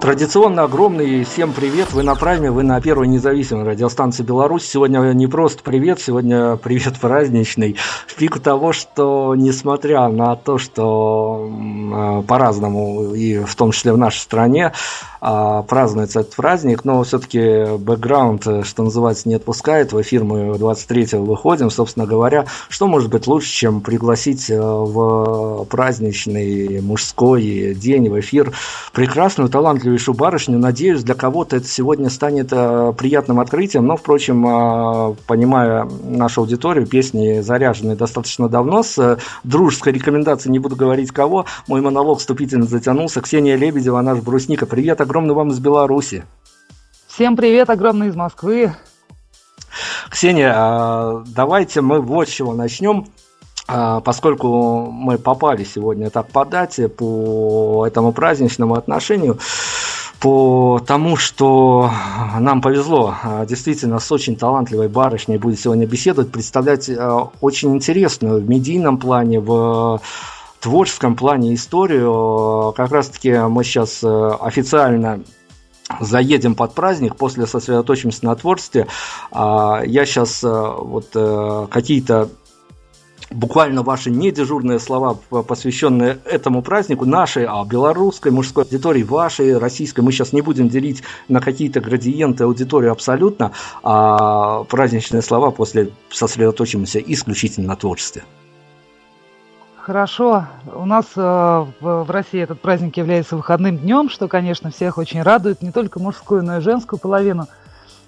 Традиционно огромный всем привет. Вы на Прайме, вы на первой независимой радиостанции Беларусь. Сегодня не просто привет, сегодня привет праздничный. В пику того, что несмотря на то, что э, по-разному, и в том числе в нашей стране, э, празднуется этот праздник, но все-таки бэкграунд, что называется, не отпускает. В эфир мы 23-го выходим. Собственно говоря, что может быть лучше, чем пригласить э, в праздничный мужской день в эфир прекрасную, талантливую талантливейшую барышню. Надеюсь, для кого-то это сегодня станет э, приятным открытием. Но, впрочем, э, понимая нашу аудиторию, песни заряжены достаточно давно. С э, дружеской рекомендацией не буду говорить кого. Мой монолог вступительно затянулся. Ксения Лебедева, наш брусника. Привет огромный вам из Беларуси. Всем привет огромный из Москвы. Ксения, давайте мы вот с чего начнем. Поскольку мы попали сегодня так по дате, по этому праздничному отношению, по тому, что нам повезло а, действительно с очень талантливой барышней будет сегодня беседовать, представлять а, очень интересную в медийном плане, в творческом плане историю. Как раз-таки мы сейчас официально заедем под праздник, после сосредоточимся на творчестве. Я сейчас вот какие-то буквально ваши недежурные слова, посвященные этому празднику, нашей, а белорусской мужской аудитории, вашей, российской, мы сейчас не будем делить на какие-то градиенты аудитории абсолютно, а праздничные слова после сосредоточимся исключительно на творчестве. Хорошо. У нас э, в России этот праздник является выходным днем, что, конечно, всех очень радует, не только мужскую, но и женскую половину –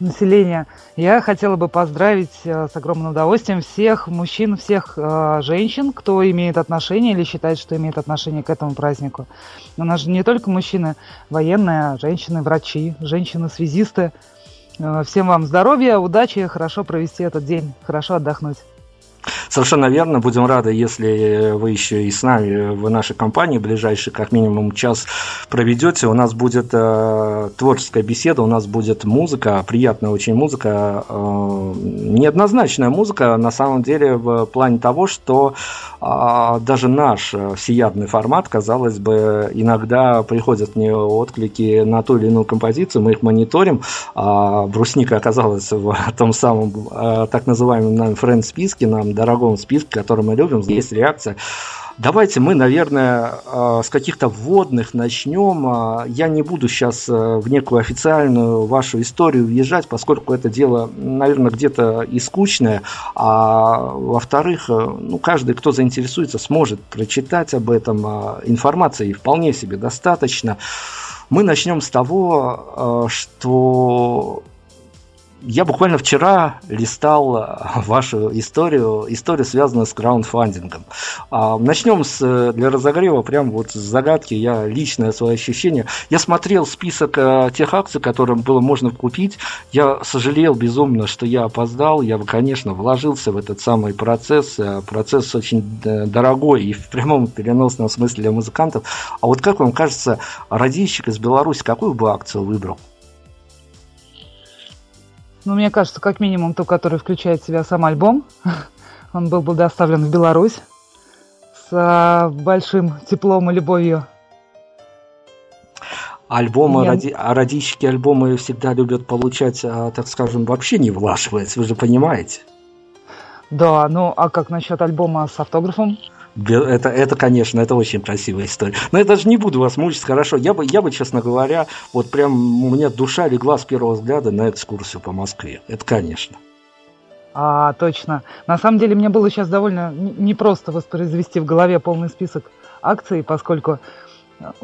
населения. Я хотела бы поздравить э, с огромным удовольствием всех мужчин, всех э, женщин, кто имеет отношение или считает, что имеет отношение к этому празднику. У нас же не только мужчины военные, а женщины, врачи, женщины-связисты. Э, всем вам здоровья, удачи, хорошо провести этот день, хорошо отдохнуть. Совершенно верно. Будем рады, если вы еще и с нами в нашей компании ближайший как минимум час проведете. У нас будет э, творческая беседа, у нас будет музыка, приятная очень музыка, э, неоднозначная музыка на самом деле в плане того, что э, даже наш всеядный формат, казалось бы, иногда приходят мне отклики на ту или иную композицию, мы их мониторим. А брусника оказалась в том самом э, так называемом нам френд-списке, нам дорогом списке, который мы любим, есть реакция. Давайте мы, наверное, э, с каких-то вводных начнем. Э, я не буду сейчас э, в некую официальную вашу историю въезжать, поскольку это дело, наверное, где-то и скучное. А во-вторых, ну, каждый, кто заинтересуется, сможет прочитать об этом. Информации вполне себе достаточно. Мы начнем с того, что я буквально вчера листал э, вашу историю, историю, связанную с краундфандингом. А, начнем с, для разогрева, прям вот с загадки, я личное свое ощущение. Я смотрел список э, тех акций, которые было можно купить. Я сожалел безумно, что я опоздал. Я конечно, вложился в этот самый процесс. Э, процесс очень дорогой и в прямом переносном смысле для музыкантов. А вот как вам кажется, радищик из Беларуси какую бы акцию выбрал? Ну, мне кажется, как минимум ту, который включает в себя сам альбом. Он был бы доставлен в Беларусь с а, большим теплом и любовью. Альбомы, ради... а радищики альбомы всегда любят получать, а, так скажем, вообще не влаживаясь, вы же понимаете. Да, ну а как насчет альбома с автографом? Это, это, конечно, это очень красивая история. Но я даже не буду вас мучить, хорошо. Я бы, я бы, честно говоря, вот прям у меня душа легла с первого взгляда на экскурсию по Москве. Это, конечно. А, точно. На самом деле мне было сейчас довольно непросто воспроизвести в голове полный список акций, поскольку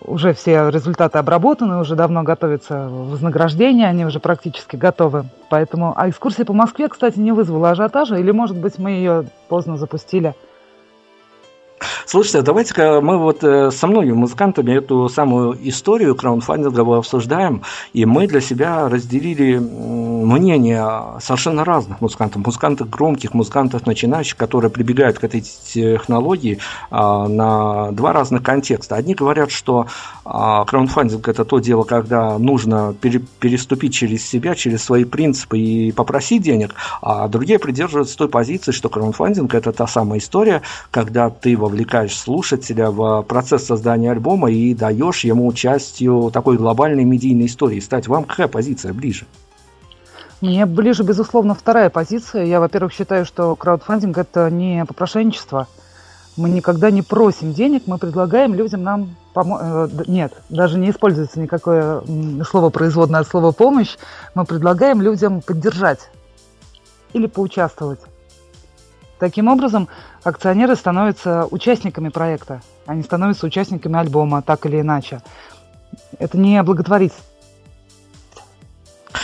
уже все результаты обработаны, уже давно готовится вознаграждение, они уже практически готовы. Поэтому, а экскурсия по Москве, кстати, не вызвала ажиотажа, или, может быть, мы ее поздно запустили – Слушайте, давайте-ка мы вот э, со многими музыкантами эту самую историю краундфандинговую обсуждаем, и мы для себя разделили мнения совершенно разных музыкантов. Музыкантов громких, музыкантов начинающих, которые прибегают к этой технологии а, на два разных контекста. Одни говорят, что а, краундфандинг – это то дело, когда нужно переступить через себя, через свои принципы и попросить денег, а другие придерживаются той позиции, что краундфандинг – это та самая история, когда ты вовлекаешь слушателя в процесс создания альбома и даешь ему частью такой глобальной медийной истории. Стать вам какая позиция ближе? Мне ближе, безусловно, вторая позиция. Я, во-первых, считаю, что краудфандинг – это не попрошайничество. Мы никогда не просим денег, мы предлагаем людям нам помочь. Э, нет, даже не используется никакое слово производное от слова «помощь». Мы предлагаем людям поддержать или поучаствовать. Таким образом, акционеры становятся участниками проекта. Они становятся участниками альбома, так или иначе. Это не благотворительство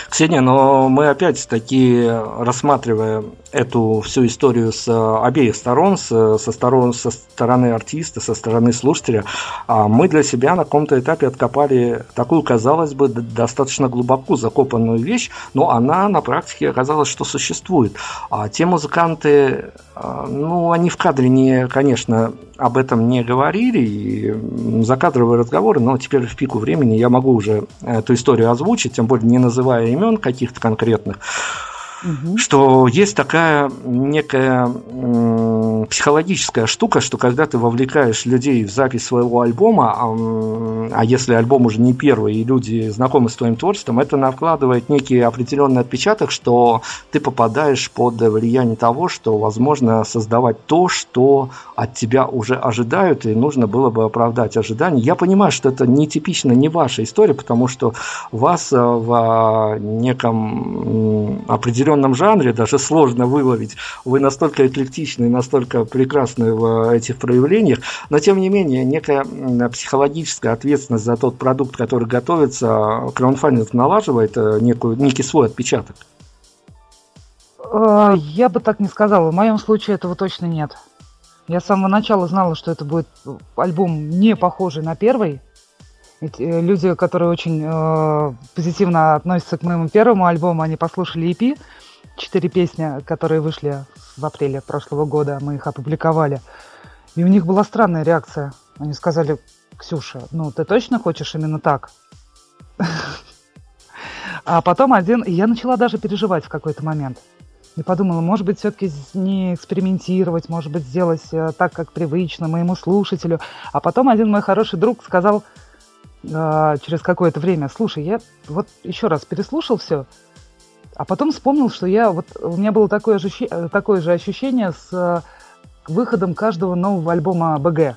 Ксения, но мы опять-таки, рассматривая эту всю историю с обеих сторон, со, сторон, со стороны артиста, со стороны слушателя, а мы для себя на каком-то этапе откопали такую, казалось бы, достаточно глубоко закопанную вещь, но она на практике оказалась, что существует. А те музыканты, а, ну, они в кадре не, конечно, об этом не говорили, и закадровые разговоры, но теперь в пику времени я могу уже эту историю озвучить, тем более не называя имен каких-то конкретных угу. что есть такая некая психологическая штука, что когда ты вовлекаешь людей в запись своего альбома, а, а если альбом уже не первый, и люди знакомы с твоим творчеством, это накладывает некий определенный отпечаток, что ты попадаешь под влияние того, что возможно создавать то, что от тебя уже ожидают, и нужно было бы оправдать ожидания. Я понимаю, что это не типично, не ваша история, потому что вас э, в неком определенном определенном жанре даже сложно выловить. Вы настолько эклектичны, настолько прекрасны в этих проявлениях, но тем не менее некая психологическая ответственность за тот продукт, который готовится, краунфандинг налаживает э, некую, некий свой отпечаток. Э, я бы так не сказала. В моем случае этого точно нет. Я с самого начала знала, что это будет альбом не похожий на первый. Ведь э, люди, которые очень э, позитивно относятся к моему первому альбому, они послушали EP, четыре песни, которые вышли в апреле прошлого года, мы их опубликовали. И у них была странная реакция. Они сказали, Ксюша, ну ты точно хочешь именно так? А потом один, я начала даже переживать в какой-то момент. И подумала, может быть, все-таки не экспериментировать, может быть, сделать э, так, как привычно моему слушателю. А потом один мой хороший друг сказал э, через какое-то время, слушай, я вот еще раз переслушал все, а потом вспомнил, что я вот у меня было такое же, такое же ощущение с э, выходом каждого нового альбома БГ.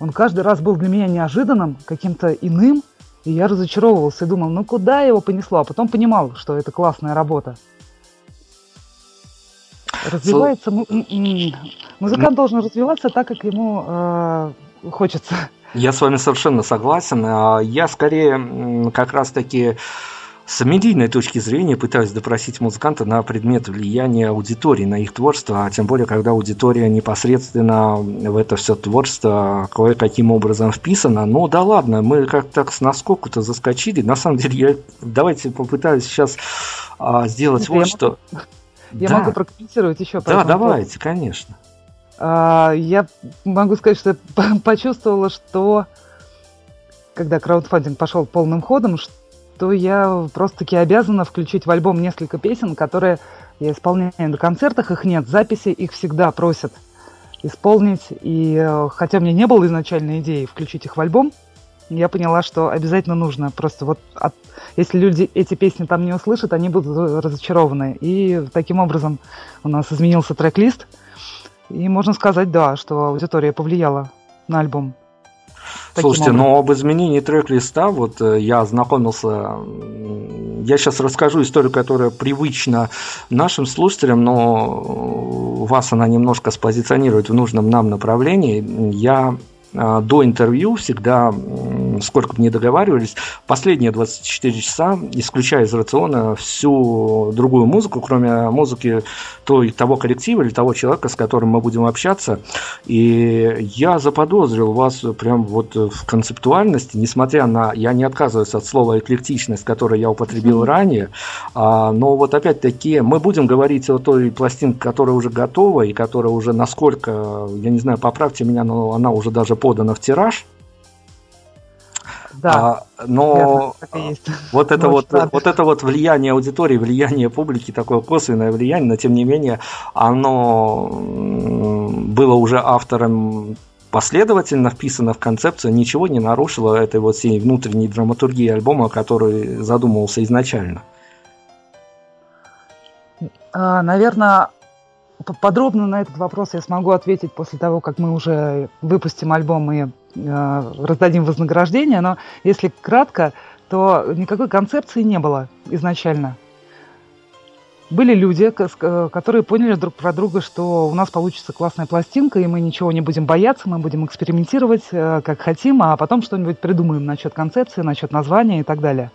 Он каждый раз был для меня неожиданным, каким-то иным, и я разочаровывался и думал, ну куда его понесло? А потом понимал, что это классная работа. Развивается музыкант должен развиваться так, как ему э, хочется. Я с вами совершенно согласен. А я скорее как раз-таки с медийной точки зрения пытаюсь допросить музыканта на предмет влияния аудитории на их творчество, а тем более, когда аудитория непосредственно в это все творчество кое-каким образом вписана. Ну да ладно, мы как-то с наскоку-то заскочили. На самом деле, я давайте попытаюсь сейчас а, сделать вот что. Я да. могу прокомментировать еще. Да, давайте, конечно. А, я могу сказать, что я почувствовала, что когда краудфандинг пошел полным ходом, что то я просто-таки обязана включить в альбом несколько песен, которые я исполняю на концертах, их нет, записи их всегда просят исполнить. И э, хотя мне не было изначальной идеи включить их в альбом, я поняла, что обязательно нужно. Просто вот от, если люди эти песни там не услышат, они будут разочарованы. И таким образом у нас изменился трек-лист. И можно сказать, да, что аудитория повлияла на альбом. Слушайте, образом. но об изменении трек-листа, вот э, я ознакомился, я сейчас расскажу историю, которая привычна нашим слушателям, но вас она немножко спозиционирует в нужном нам направлении. Я э, до интервью всегда сколько бы не договаривались, последние 24 часа, исключая из рациона всю другую музыку, кроме музыки той, того коллектива или того человека, с которым мы будем общаться. И я заподозрил вас прям вот в концептуальности, несмотря на, я не отказываюсь от слова эклектичность, которое я употребил ранее, а, но вот опять-таки мы будем говорить о той пластинке, которая уже готова и которая уже насколько, я не знаю, поправьте меня, но она уже даже подана в тираж. Да. А, но вот это вот, вот это вот влияние аудитории, влияние публики, такое косвенное влияние, но тем не менее оно было уже автором последовательно вписано в концепцию, ничего не нарушило этой вот всей внутренней драматургии альбома, который задумывался изначально. А, Наверное, подробно на этот вопрос я смогу ответить после того, как мы уже выпустим альбом и э, раздадим вознаграждение. Но если кратко, то никакой концепции не было изначально. Были люди, которые поняли друг про друга, что у нас получится классная пластинка, и мы ничего не будем бояться, мы будем экспериментировать, э, как хотим, а потом что-нибудь придумаем насчет концепции, насчет названия и так далее.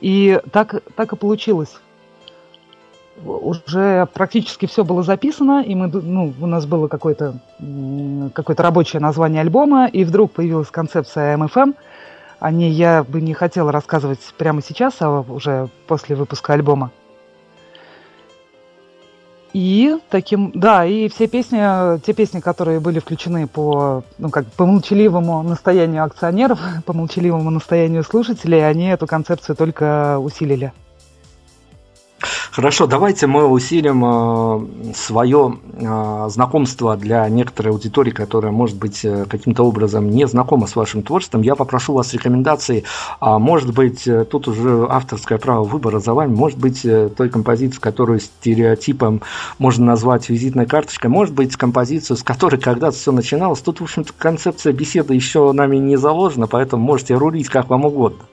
И так, так и получилось уже практически все было записано, и мы, ну, у нас было какое-то какое рабочее название альбома, и вдруг появилась концепция МФМ. О ней я бы не хотела рассказывать прямо сейчас, а уже после выпуска альбома. И таким, да, и все песни, те песни, которые были включены по, ну, как по молчаливому настоянию акционеров, по молчаливому настоянию слушателей, они эту концепцию только усилили. Хорошо, давайте мы усилим э, свое э, знакомство для некоторой аудитории, которая, может быть, э, каким-то образом не знакома с вашим творчеством. Я попрошу вас рекомендации. А может быть, тут уже авторское право выбора за вами. Может быть, той композиции, которую стереотипом можно назвать визитной карточкой. Может быть, композицию, с которой когда-то все начиналось. Тут, в общем-то, концепция беседы еще нами не заложена, поэтому можете рулить как вам угодно.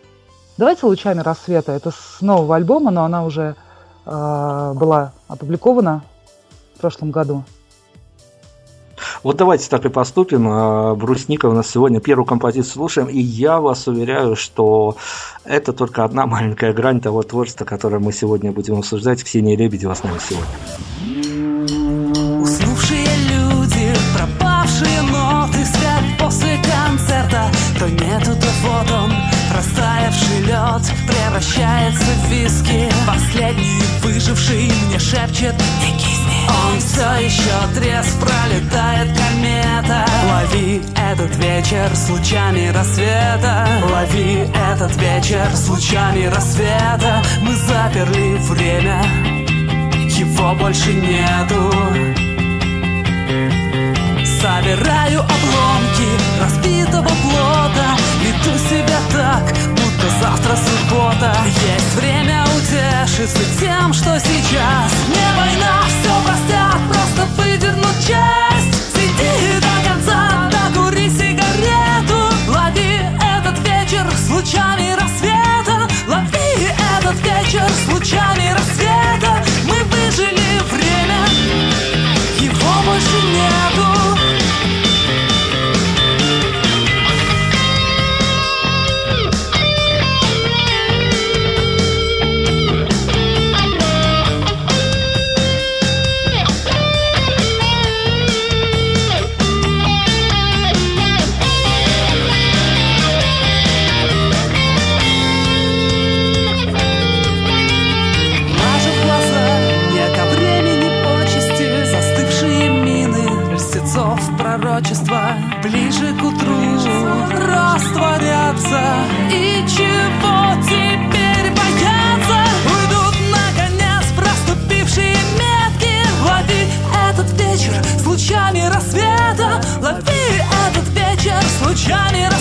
Давайте «Лучами рассвета». Это с нового альбома, но она уже была опубликована в прошлом году. Вот давайте так и поступим. А, Брусника у нас сегодня первую композицию слушаем, и я вас уверяю, что это только одна маленькая грань того творчества, которое мы сегодня будем обсуждать. Ксения Лебедева с нами сегодня. С лучами рассвета. Лови этот вечер с лучами рассвета. Мы заперли время Его больше нету. Собираю обломки разбитого плота Веду себя так, будто завтра суббота. Есть время утешиться тем, что сейчас. Не война, все простят, просто выдернуть часть. Сиди до лучами рассвета. Лови этот вечер с лучами рассвета вечер с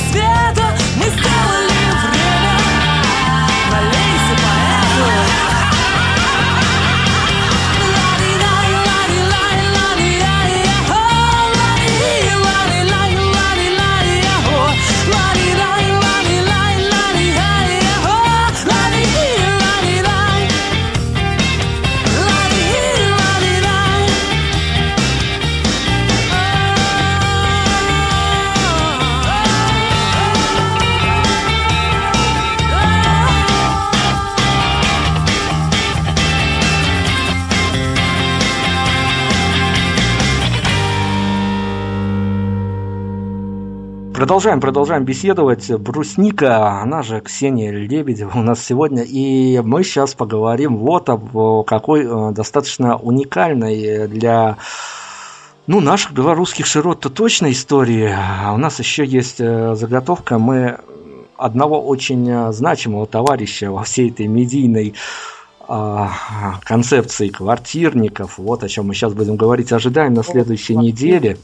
Продолжаем, продолжаем беседовать. Брусника, она же Ксения Лебедева у нас сегодня. И мы сейчас поговорим вот об какой э, достаточно уникальной для ну, наших белорусских широт-то точно истории. А у нас еще есть э, заготовка. Мы одного очень э, значимого товарища во всей этой медийной а, концепции квартирников, вот о чем мы сейчас будем говорить, ожидаем на следующей неделе.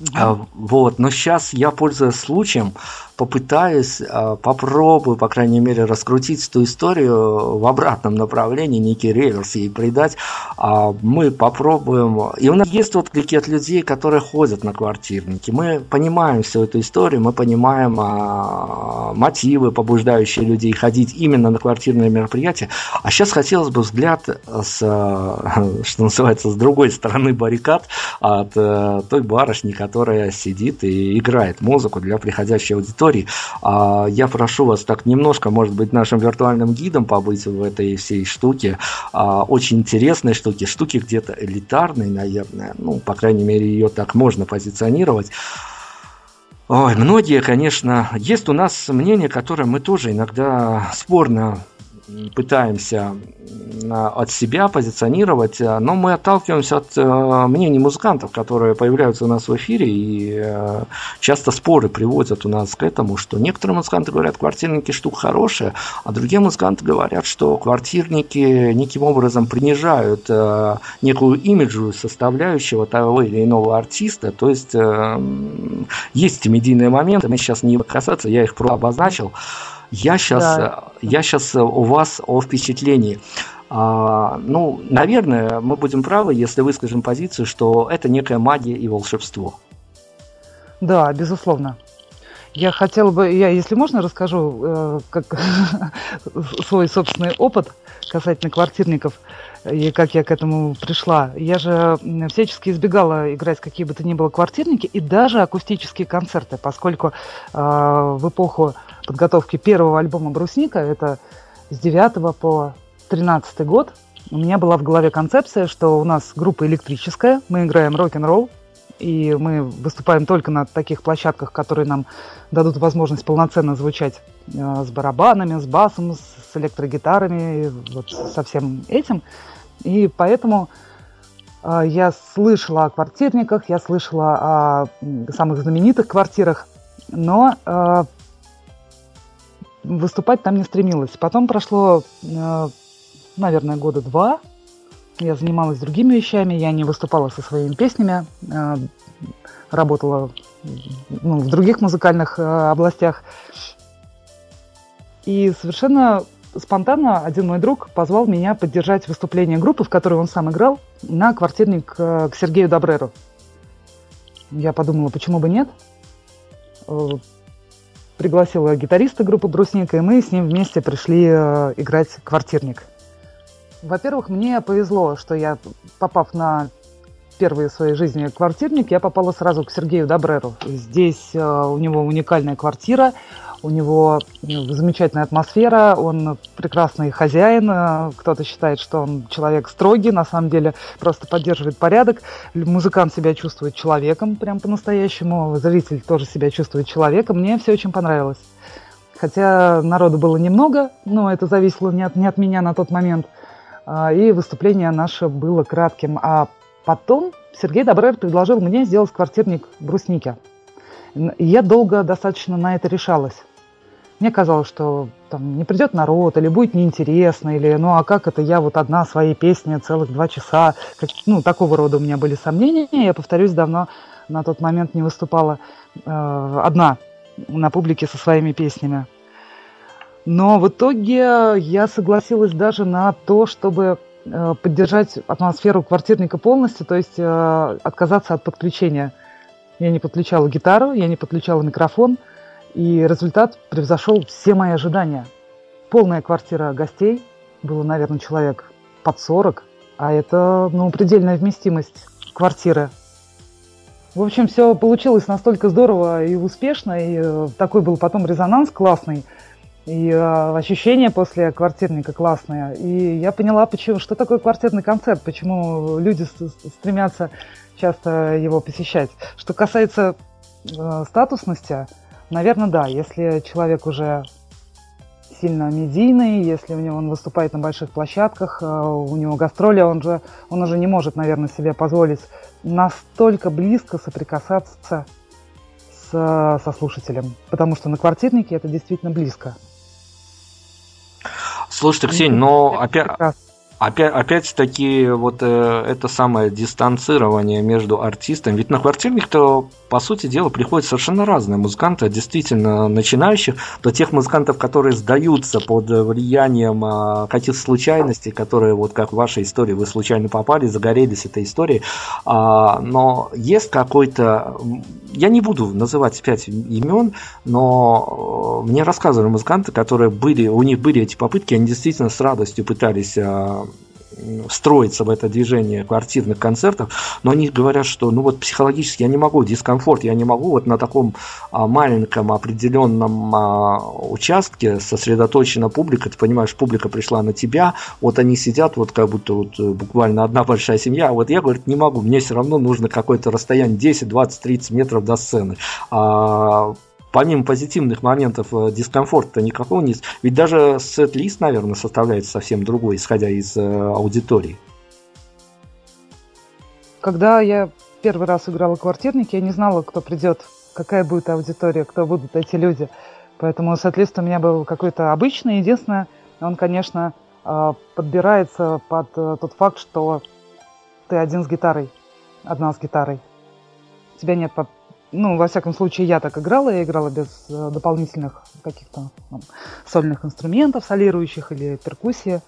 Угу. Вот, но сейчас я, пользуясь случаем, попытаюсь, а, попробую, по крайней мере, раскрутить эту историю в обратном направлении, некий реверс ей придать. А мы попробуем... И у нас есть отклики от людей, которые ходят на квартирники. Мы понимаем всю эту историю, мы понимаем а, мотивы, побуждающие людей ходить именно на квартирные мероприятия. А сейчас хотелось бы взгляд с, что называется, с другой стороны баррикад от э, той барышни, которая сидит и играет музыку для приходящей аудитории историй. А, я прошу вас так немножко, может быть, нашим виртуальным гидом побыть в этой всей штуке. А, очень интересной штуки, штуки где-то элитарной, наверное. Ну, по крайней мере, ее так можно позиционировать. Ой, многие, конечно, есть у нас мнение, которое мы тоже иногда спорно пытаемся от себя позиционировать, э, но мы отталкиваемся от э, мнений музыкантов, которые появляются у нас в эфире, и э, часто споры приводят у нас к этому, что некоторые музыканты говорят, квартирники штука хорошая, а другие музыканты говорят, что квартирники неким образом принижают некую имиджевую составляющего того или иного артиста, то есть есть медийные моменты, мы сейчас не касаться, я их просто обозначил, я сейчас, да. я сейчас у вас о впечатлении. А, ну, наверное, мы будем правы, если выскажем позицию, что это некая магия и волшебство. Да, безусловно. Я хотела бы, я, если можно, расскажу э, как, свой собственный опыт касательно квартирников и как я к этому пришла. Я же всячески избегала играть какие бы то ни было квартирники и даже акустические концерты, поскольку э, в эпоху подготовки первого альбома «Брусника», это с 9 по 13 год, у меня была в голове концепция, что у нас группа электрическая, мы играем рок-н-ролл, и мы выступаем только на таких площадках, которые нам дадут возможность полноценно звучать э, с барабанами, с басом, с электрогитарами, вот со всем этим. И поэтому э, я слышала о квартирниках, я слышала о самых знаменитых квартирах, но э, выступать там не стремилась. Потом прошло, наверное, года два, я занималась другими вещами, я не выступала со своими песнями, э, работала ну, в других музыкальных э, областях. И совершенно спонтанно один мой друг позвал меня поддержать выступление группы, в которой он сам играл, на квартирник э, к Сергею Добреру. Я подумала, почему бы нет. Пригласила гитариста группы «Брусника», и мы с ним вместе пришли играть квартирник. Во-первых, мне повезло, что я, попав на первые в своей жизни квартирник, я попала сразу к Сергею Добреру. Здесь э, у него уникальная квартира, у него замечательная атмосфера, он прекрасный хозяин. Э, кто-то считает, что он человек строгий, на самом деле просто поддерживает порядок. Музыкант себя чувствует человеком, прям по-настоящему. Зритель тоже себя чувствует человеком. Мне все очень понравилось. Хотя народу было немного, но это зависело не от, не от меня на тот момент – а, и выступление наше было кратким. А потом Сергей Добрер предложил мне сделать квартирник брусники. Я долго достаточно на это решалась. Мне казалось, что там не придет народ, или будет неинтересно, или ну а как это я вот одна свои песни целых два часа. Как, ну, такого рода у меня были сомнения. Я, повторюсь, давно на тот момент не выступала э, одна на публике со своими песнями. Но в итоге я согласилась даже на то, чтобы э, поддержать атмосферу квартирника полностью, то есть э, отказаться от подключения. Я не подключала гитару, я не подключала микрофон, и результат превзошел все мои ожидания. Полная квартира гостей, было, наверное, человек под 40, а это, ну, предельная вместимость квартиры. В общем, все получилось настолько здорово и успешно, и э, такой был потом резонанс классный – и э, ощущение после квартирника классное. И я поняла, почему, что такое квартирный концерт, почему люди стремятся часто его посещать. Что касается э, статусности, наверное, да. Если человек уже сильно медийный, если у него он выступает на больших площадках, э, у него гастроли, он же он уже не может, наверное, себе позволить настолько близко соприкасаться с, со слушателем, потому что на квартирнике это действительно близко. Слушайте, Ксения, но опять, Опять, опять-таки, вот э, это самое дистанцирование между артистами. Ведь на квартирник-то, по сути дела, приходят совершенно разные музыканты, действительно начинающих, до тех музыкантов, которые сдаются под влиянием э, каких-то случайностей, которые, вот как в вашей истории, вы случайно попали, загорелись этой историей. А, но есть какой-то... Я не буду называть пять имен, но э, мне рассказывали музыканты, которые были, у них были эти попытки, они действительно с радостью пытались э, встроиться в это движение квартирных концертов, но они говорят, что ну вот психологически я не могу, дискомфорт, я не могу вот на таком а, маленьком определенном а, участке сосредоточена публика, ты понимаешь, публика пришла на тебя, вот они сидят вот как будто вот э, буквально одна большая семья, а вот я, говорит, не могу, мне все равно нужно какое-то расстояние 10, 20, 30 метров до сцены. А, помимо позитивных моментов э, дискомфорта никакого нет. Ведь даже сет-лист, наверное, составляется совсем другой, исходя из э, аудитории. Когда я первый раз играла квартирник, я не знала, кто придет, какая будет аудитория, кто будут эти люди. Поэтому сет-лист у меня был какой-то обычный. Единственное, он, конечно, э, подбирается под тот факт, что ты один с гитарой, одна с гитарой. У тебя нет ну, во всяком случае, я так играла, я играла без э, дополнительных каких-то там, сольных инструментов, солирующих или перкуссии.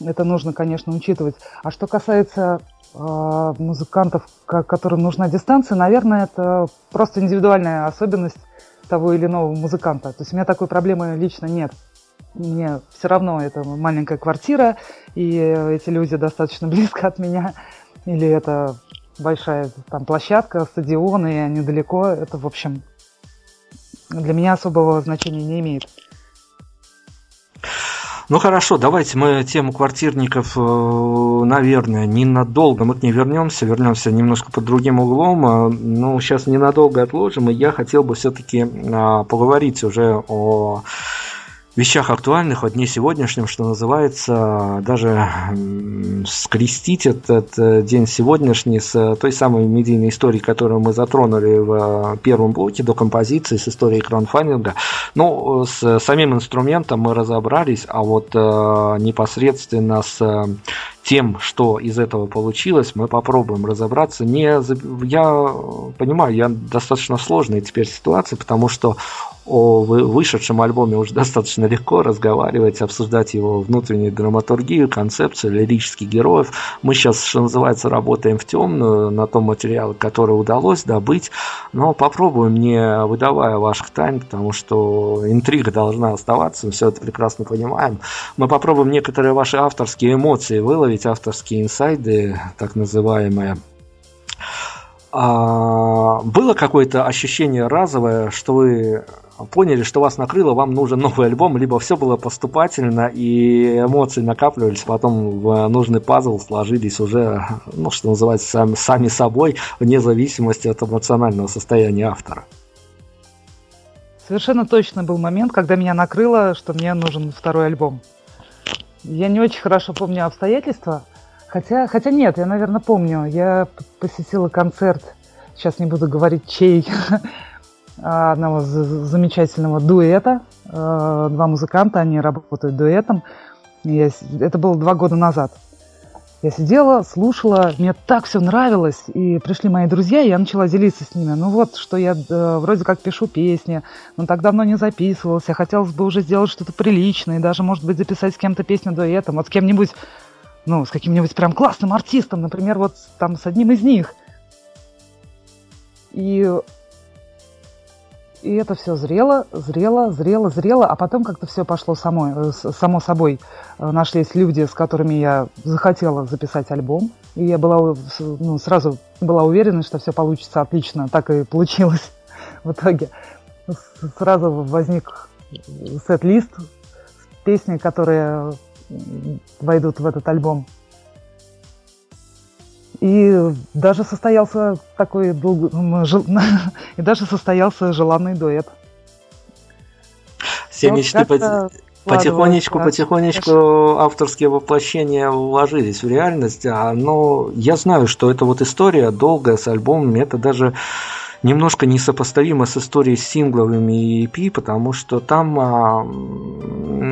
Это нужно, конечно, учитывать. А что касается э, музыкантов, которым нужна дистанция, наверное, это просто индивидуальная особенность того или иного музыканта. То есть у меня такой проблемы лично нет. Мне все равно это маленькая квартира, и эти люди достаточно близко от меня, или это большая там площадка, стадион, и недалеко. Это, в общем, для меня особого значения не имеет. Ну хорошо, давайте мы тему квартирников, э, наверное, ненадолго мы к ней вернемся, вернемся немножко под другим углом, э, но сейчас ненадолго отложим, и я хотел бы все-таки а, поговорить уже о вещах актуальных, о дне сегодняшнем, что называется, даже скрестить этот э, день сегодняшний с той самой медийной историей, которую мы затронули в э, первом блоке до композиции, с историей краунфандинга. Ну, с самим инструментом мы разобрались, а вот э, непосредственно с тем, что из этого получилось, мы попробуем разобраться. Не, я понимаю, я достаточно сложная теперь ситуация, потому что о вышедшем альбоме уже достаточно легко разговаривать, обсуждать его внутреннюю драматургию, концепцию, лирических героев. Мы сейчас, что называется, работаем в темную на том материале, который удалось добыть, но попробуем, не выдавая ваших тайн, потому что интрига должна оставаться, мы все это прекрасно понимаем. Мы попробуем некоторые ваши авторские эмоции выловить, авторские инсайды, так называемые, а, было какое-то ощущение разовое, что вы поняли, что вас накрыло, вам нужен новый альбом, либо все было поступательно, и эмоции накапливались, потом в нужный пазл сложились уже, ну, что называется, сами, сами собой, вне зависимости от эмоционального состояния автора. Совершенно точно был момент, когда меня накрыло, что мне нужен второй альбом. Я не очень хорошо помню обстоятельства, хотя, хотя нет, я, наверное, помню. Я посетила концерт, сейчас не буду говорить чей, одного замечательного дуэта. Э, два музыканта, они работают дуэтом. Это было два года назад. Я сидела, слушала, мне так все нравилось, и пришли мои друзья, и я начала делиться с ними. Ну вот, что я э, вроде как пишу песни, но так давно не записывался, хотелось бы уже сделать что-то приличное, и даже, может быть, записать с кем-то песню дуэтом, вот с кем-нибудь, ну, с каким-нибудь прям классным артистом, например, вот там с одним из них. И и это все зрело, зрело, зрело, зрело, а потом как-то все пошло само, э, само собой. Э, нашлись люди, с которыми я захотела записать альбом, и я была ну, сразу была уверена, что все получится отлично. Так и получилось в итоге. Сразу возник сет-лист песни, которые войдут в этот альбом. И даже состоялся такой долг... и даже состоялся желанный дуэт. Все мечты Потихонечку, да, потихонечку конечно. авторские воплощения вложились в реальность, а, но я знаю, что эта вот история долгая с альбомами, это даже немножко несопоставимо с историей с сингловыми и EP, потому что там а,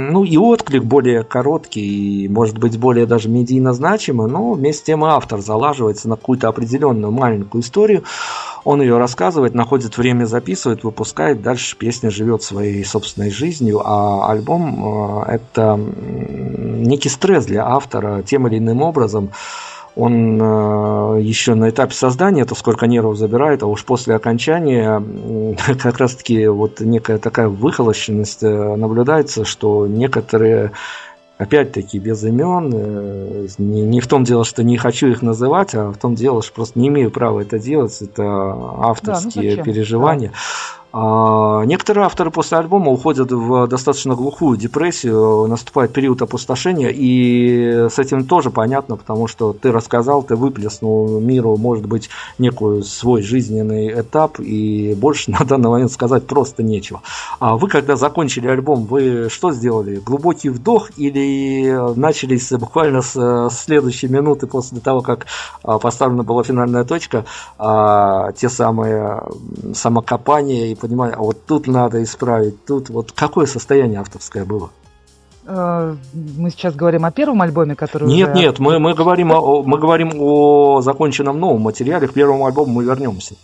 ну и отклик более короткий, и, может быть, более даже медийно значимый, но вместе с тем автор залаживается на какую-то определенную маленькую историю, он ее рассказывает, находит время, записывает, выпускает, дальше песня живет своей собственной жизнью, а альбом а, это некий стресс для автора тем или иным образом он э, еще на этапе создания это сколько нервов забирает, а уж после окончания как раз-таки вот некая такая выхолощенность э, наблюдается, что некоторые опять-таки без имен, э, не, не в том дело, что не хочу их называть, а в том дело, что просто не имею права это делать, это авторские да, ну переживания. Да. А, некоторые авторы после альбома уходят в достаточно глухую депрессию, наступает период опустошения, и с этим тоже понятно, потому что ты рассказал, ты выплеснул миру, может быть, некую свой жизненный этап, и больше на данный момент сказать просто нечего. А вы, когда закончили альбом, вы что сделали? Глубокий вдох или начались буквально с следующей минуты после того, как а, поставлена была финальная точка, а, те самые самокопания и понимаю, а вот тут надо исправить, тут вот какое состояние авторское было? Э, мы сейчас говорим о первом альбоме, который Нет, уже... нет, мы, мы, говорим о, мы говорим о законченном новом материале. К первому альбому мы вернемся.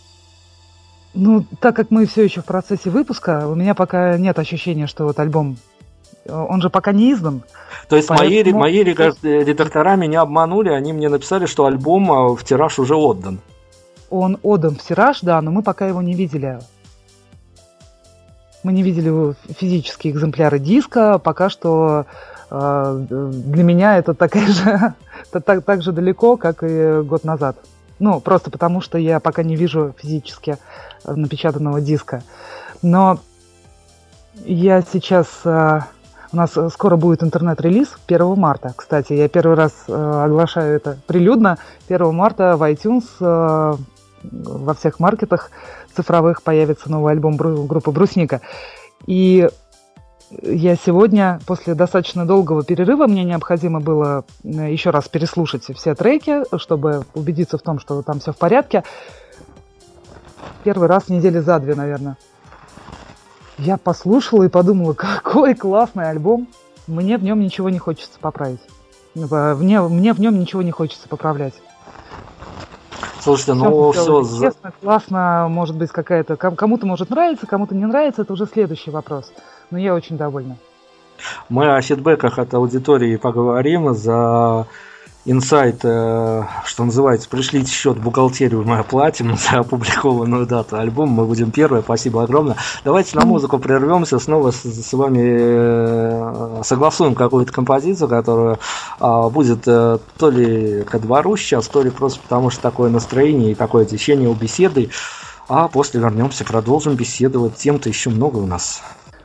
Ну, так как мы все еще в процессе выпуска, у меня пока нет ощущения, что вот альбом, э, он же пока не издан. То есть поэтому... мои, мои редактора меня обманули, они мне написали, что альбом э, в тираж уже отдан. Он отдан в тираж, да, но мы пока его не видели. Мы не видели физические экземпляры диска. Пока что э, для меня это такая же, так, так же далеко, как и год назад. Ну, просто потому что я пока не вижу физически напечатанного диска. Но я сейчас... Э, у нас скоро будет интернет-релиз 1 марта. Кстати, я первый раз э, оглашаю это прилюдно. 1 марта в iTunes во всех маркетах цифровых появится новый альбом группы «Брусника». И я сегодня, после достаточно долгого перерыва, мне необходимо было э, еще раз переслушать все треки, чтобы убедиться в том, что там все в порядке. Первый раз недели за две, наверное. Я послушала и подумала, какой классный альбом. Мне в нем ничего не хочется поправить. Мне, мне в нем ничего не хочется поправлять. Слушайте, ну все... Честно, классно, может быть, какая-то... Кому-то может нравиться, кому-то не нравится, это уже следующий вопрос. Но я очень довольна. Мы о фидбэках от аудитории поговорим за инсайт, э, что называется, пришлите счет в бухгалтерию, мы оплатим за опубликованную дату альбома, мы будем первые, спасибо огромное. Давайте на музыку прервемся, снова с, с вами э, согласуем какую-то композицию, которая будет э, то ли ко двору сейчас, то ли просто потому, что такое настроение и такое течение у беседы, а после вернемся, продолжим беседовать, тем-то еще много у нас.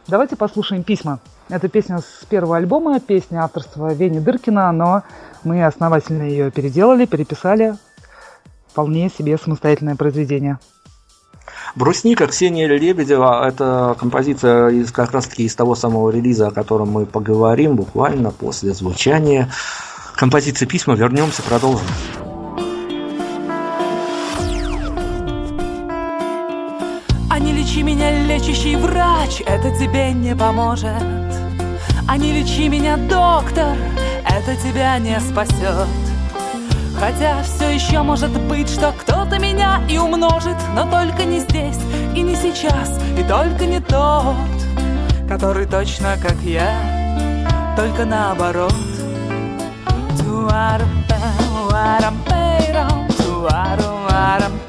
Давайте послушаем письма. Это песня с первого альбома, песня авторства Вени Дыркина, но мы основательно ее переделали, переписали. Вполне себе самостоятельное произведение. Брусника Ксения Лебедева – это композиция из, как раз таки из того самого релиза, о котором мы поговорим буквально после звучания композиции «Письма». Вернемся, продолжим. А не лечи меня, лечащий врач, это тебе не поможет. А не лечи меня, доктор, это тебя не спасет. Хотя все еще может быть, что кто-то меня и умножит, но только не здесь и не сейчас, и только не тот, который точно как я, только наоборот. Туарам, туарам, туарам, туарам,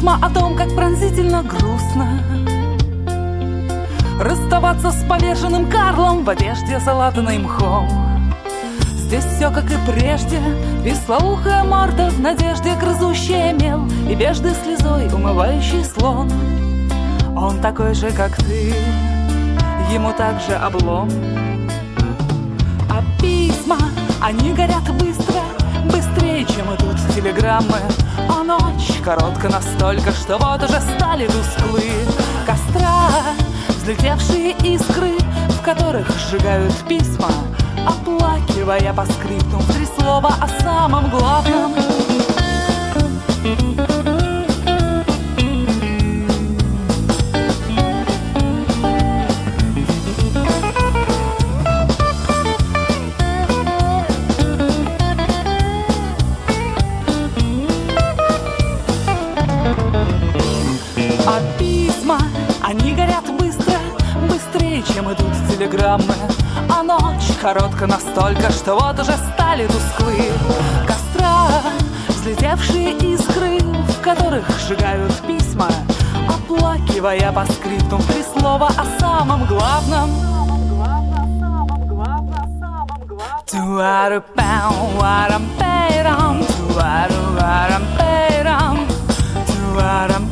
письма о том, как пронзительно грустно Расставаться с поверженным Карлом В одежде салатанной мхом. Здесь все как и прежде Веслоухая морда в надежде Грызущая мел и вежды слезой Умывающий слон. Он такой же, как ты Ему также облом. А письма, они горят быстро Быстрее, чем идут телеграммы ночь коротка настолько, что вот уже стали тусклы Костра, взлетевшие искры В которых сжигают письма Оплакивая по скриптум Три слова о самом главном. А ночь коротка настолько, что вот уже стали тусклы. Костра, взлетевшие искры В которых сжигают письма Оплакивая по скриптум Три слова о самом главном. Туару-пау, варам-пейрам, туару-варам-пейрам, туарам-пейрам,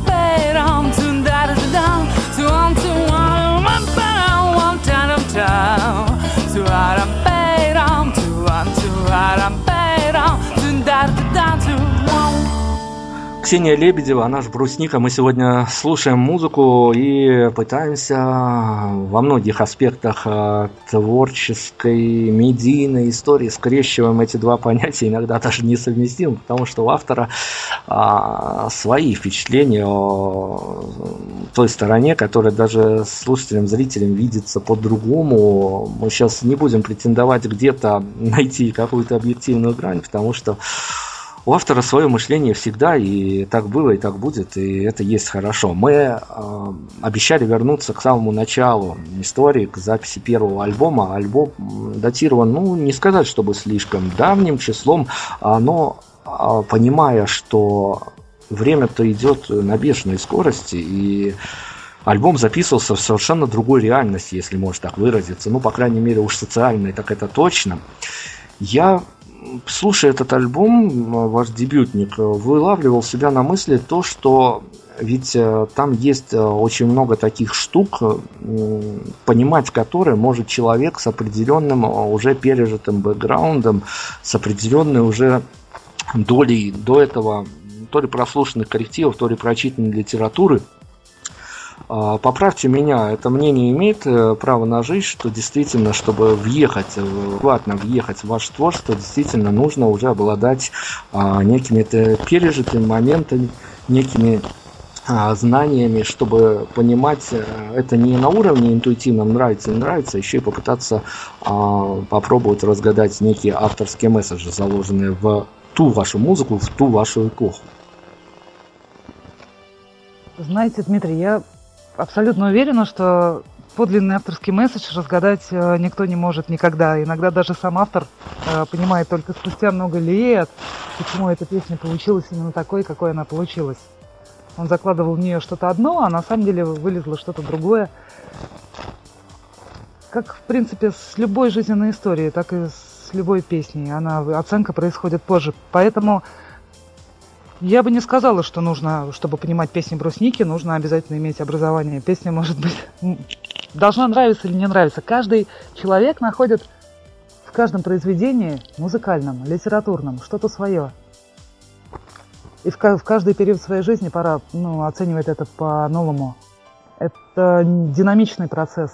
Ксения Лебедева, наш брусника. Мы сегодня слушаем музыку и пытаемся во многих аспектах э, творческой, медийной истории скрещиваем эти два понятия, иногда даже несовместим, потому что у автора а, свои впечатления о той стороне, которая даже слушателям, зрителям видится по-другому. Мы сейчас не будем претендовать где-то найти какую-то объективную грань, потому что у автора свое мышление всегда, и так было, и так будет, и это есть хорошо. Мы э, обещали вернуться к самому началу истории, к записи первого альбома. Альбом датирован, ну, не сказать, чтобы слишком давним числом, а, но э, понимая, что время-то идет на бешеной скорости, и альбом записывался в совершенно другой реальности, если можно так выразиться. Ну, по крайней мере, уж социальной, так это точно. Я слушая этот альбом, ваш дебютник, вылавливал себя на мысли то, что ведь э, там есть э, очень много таких штук, понимать которые может человек с определенным э, уже пережитым бэкграундом, с определенной уже долей до этого то ли прослушанных коллективов, то ли прочитанной литературы – поправьте меня, это мнение имеет э, право на жизнь, что действительно, чтобы въехать, ладно, въехать в ваше творчество, действительно нужно уже обладать а, некими пережитыми моментами, некими а, знаниями, чтобы понимать э, это не на уровне интуитивном нравится, не нравится, еще и попытаться попробовать разгадать некие авторские месседжи, заложенные в ту вашу музыку, в ту вашу эпоху. Знаете, Дмитрий, я абсолютно уверена, что подлинный авторский месседж разгадать э, никто не может никогда. Иногда даже сам автор э, понимает только спустя много лет, почему эта песня получилась именно такой, какой она получилась. Он закладывал в нее что-то одно, а на самом деле вылезло что-то другое. Как, в принципе, с любой жизненной историей, так и с любой песней. Она, оценка происходит позже. Поэтому я бы не сказала, что нужно, чтобы понимать песни брусники, нужно обязательно иметь образование. Песня может быть должна нравиться или не нравиться. Каждый человек находит в каждом произведении музыкальном, литературном что-то свое. И в, в каждый период своей жизни пора ну, оценивать это по-новому. Это динамичный процесс.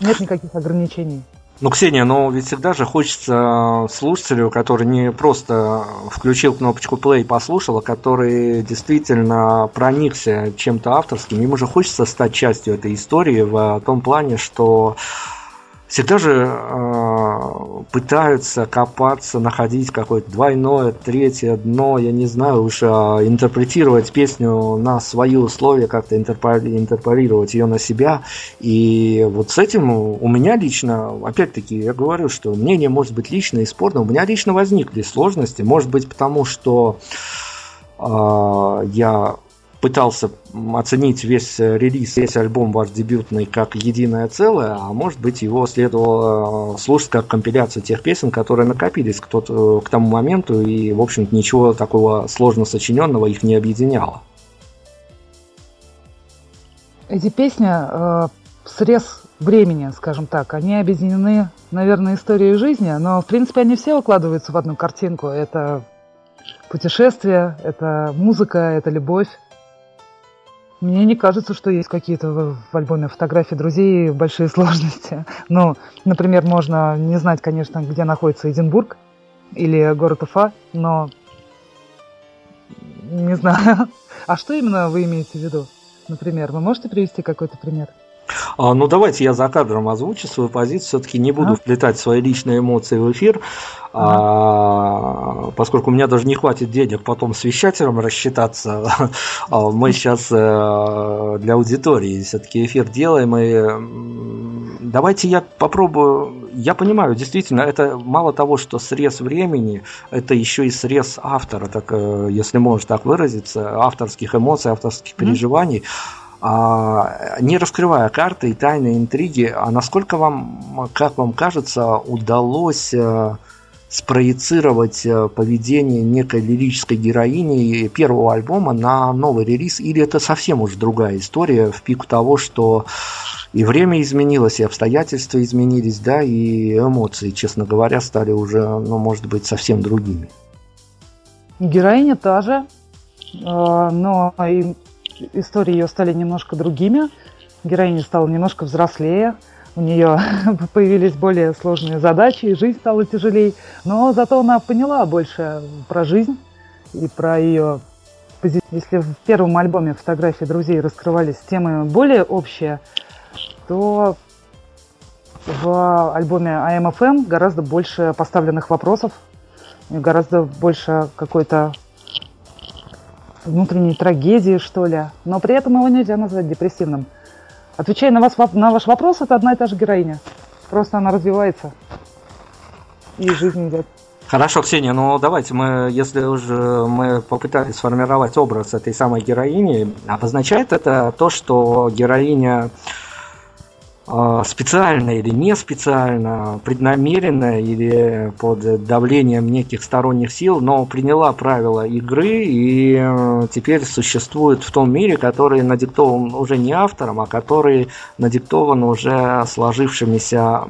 Нет никаких ограничений. Ну, Ксения, но ведь всегда же хочется слушателю, который не просто включил кнопочку play и послушал, а который действительно проникся чем-то авторским, ему же хочется стать частью этой истории в том плане, что всегда же э, пытаются копаться, находить какое-то двойное, третье дно, я не знаю, уж э, интерпретировать песню на свои условия, как-то интерполировать ее на себя. И вот с этим у меня лично, опять-таки, я говорю, что мнение может быть личное и спорное. У меня лично возникли сложности, может быть, потому что э, я пытался оценить весь релиз, весь альбом ваш дебютный как единое целое, а может быть его следовало слушать как компиляцию тех песен, которые накопились к, тот, к тому моменту, и, в общем-то, ничего такого сложно сочиненного их не объединяло. Эти песни э, срез времени, скажем так, они объединены, наверное, историей жизни, но, в принципе, они все укладываются в одну картинку. Это путешествие, это музыка, это любовь. Мне не кажется, что есть какие-то в альбоме фотографии друзей большие сложности. Ну, например, можно не знать, конечно, где находится Эдинбург или город Уфа, но не знаю. А что именно вы имеете в виду? Например, вы можете привести какой-то пример? А, ну, давайте я за кадром озвучу свою позицию. Все-таки не буду а? вплетать свои личные эмоции в эфир, а, поскольку у меня даже не хватит денег потом с вещателем рассчитаться. А, мы сейчас э, для аудитории все-таки эфир делаем. И давайте я попробую. Я понимаю, действительно, это мало того, что срез времени, это еще и срез автора, так, э, если можно так выразиться, авторских эмоций, авторских переживаний. Mm-hmm не раскрывая карты и тайны интриги, а насколько вам, как вам кажется, удалось э, спроецировать э, поведение некой лирической героини первого альбома на новый релиз, или это совсем уж другая история в пику того, что и время изменилось, и обстоятельства изменились, да, и эмоции, честно говоря, стали уже, ну, может быть, совсем другими. Героиня та же, э, но истории ее стали немножко другими. Героиня стала немножко взрослее, у нее появились более сложные задачи, и жизнь стала тяжелее. Но зато она поняла больше про жизнь и про ее если в первом альбоме фотографии друзей раскрывались темы более общие, то в альбоме AMFM гораздо больше поставленных вопросов, гораздо больше какой-то внутренней трагедии, что ли. Но при этом его нельзя назвать депрессивным. Отвечая на, вас, на ваш вопрос, это одна и та же героиня. Просто она развивается. И жизнь идет. Хорошо, Ксения, ну давайте мы, если уже мы попытались сформировать образ этой самой героини, обозначает это то, что героиня специально или не специально, преднамеренно или под давлением неких сторонних сил, но приняла правила игры и э, теперь существует в том мире, который надиктован уже не автором, а который надиктован уже сложившимися,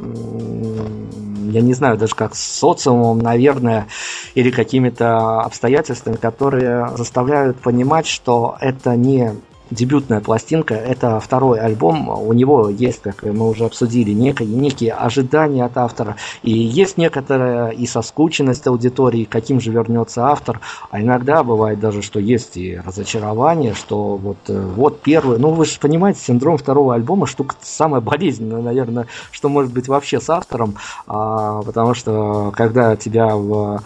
я не знаю даже как социумом, наверное, или какими-то обстоятельствами, которые заставляют понимать, что это не дебютная пластинка, это второй альбом, у него есть, как мы уже обсудили, некие, некие ожидания от автора, и есть некоторая и соскученность аудитории, каким же вернется автор, а иногда бывает даже, что есть и разочарование, что вот, э, вот первый, ну вы же понимаете, синдром второго альбома штука самая болезненная, наверное, что может быть вообще с автором, а, потому что когда тебя в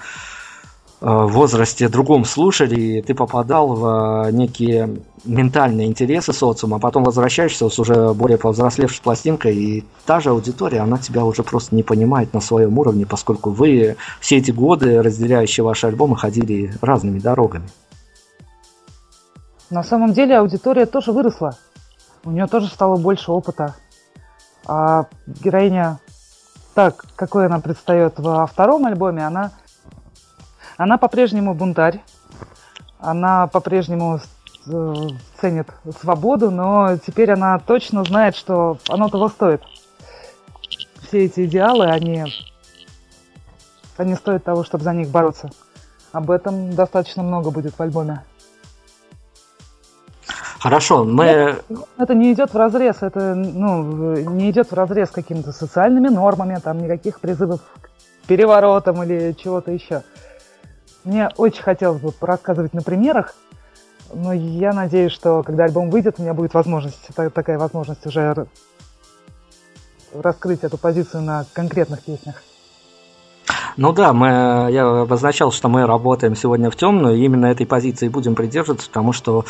Э, возрасте другом слушали, и ты попадал в э, некие ментальные интересы социума, а потом возвращаешься с уже более повзрослевшей пластинкой, и та же аудитория, она тебя уже просто не понимает на своем уровне, поскольку вы все эти годы, разделяющие ваши альбомы, ходили разными дорогами. На самом деле аудитория тоже выросла. У нее тоже стало больше опыта. А героиня, так, какой она предстает во втором альбоме, она она по-прежнему бунтарь, она по-прежнему ценит свободу, но теперь она точно знает, что оно того стоит. Все эти идеалы, они, они стоят того, чтобы за них бороться. Об этом достаточно много будет в альбоме. Хорошо, мы... Это, это не идет в разрез, это ну, не идет в разрез с какими-то социальными нормами, там никаких призывов к переворотам или чего-то еще. Мне очень хотелось бы рассказывать на примерах, но я надеюсь, что когда альбом выйдет, у меня будет возможность, такая возможность уже раскрыть эту позицию на конкретных песнях. Ну да, мы, я обозначал, что мы работаем сегодня в темную, и именно этой позиции будем придерживаться, потому что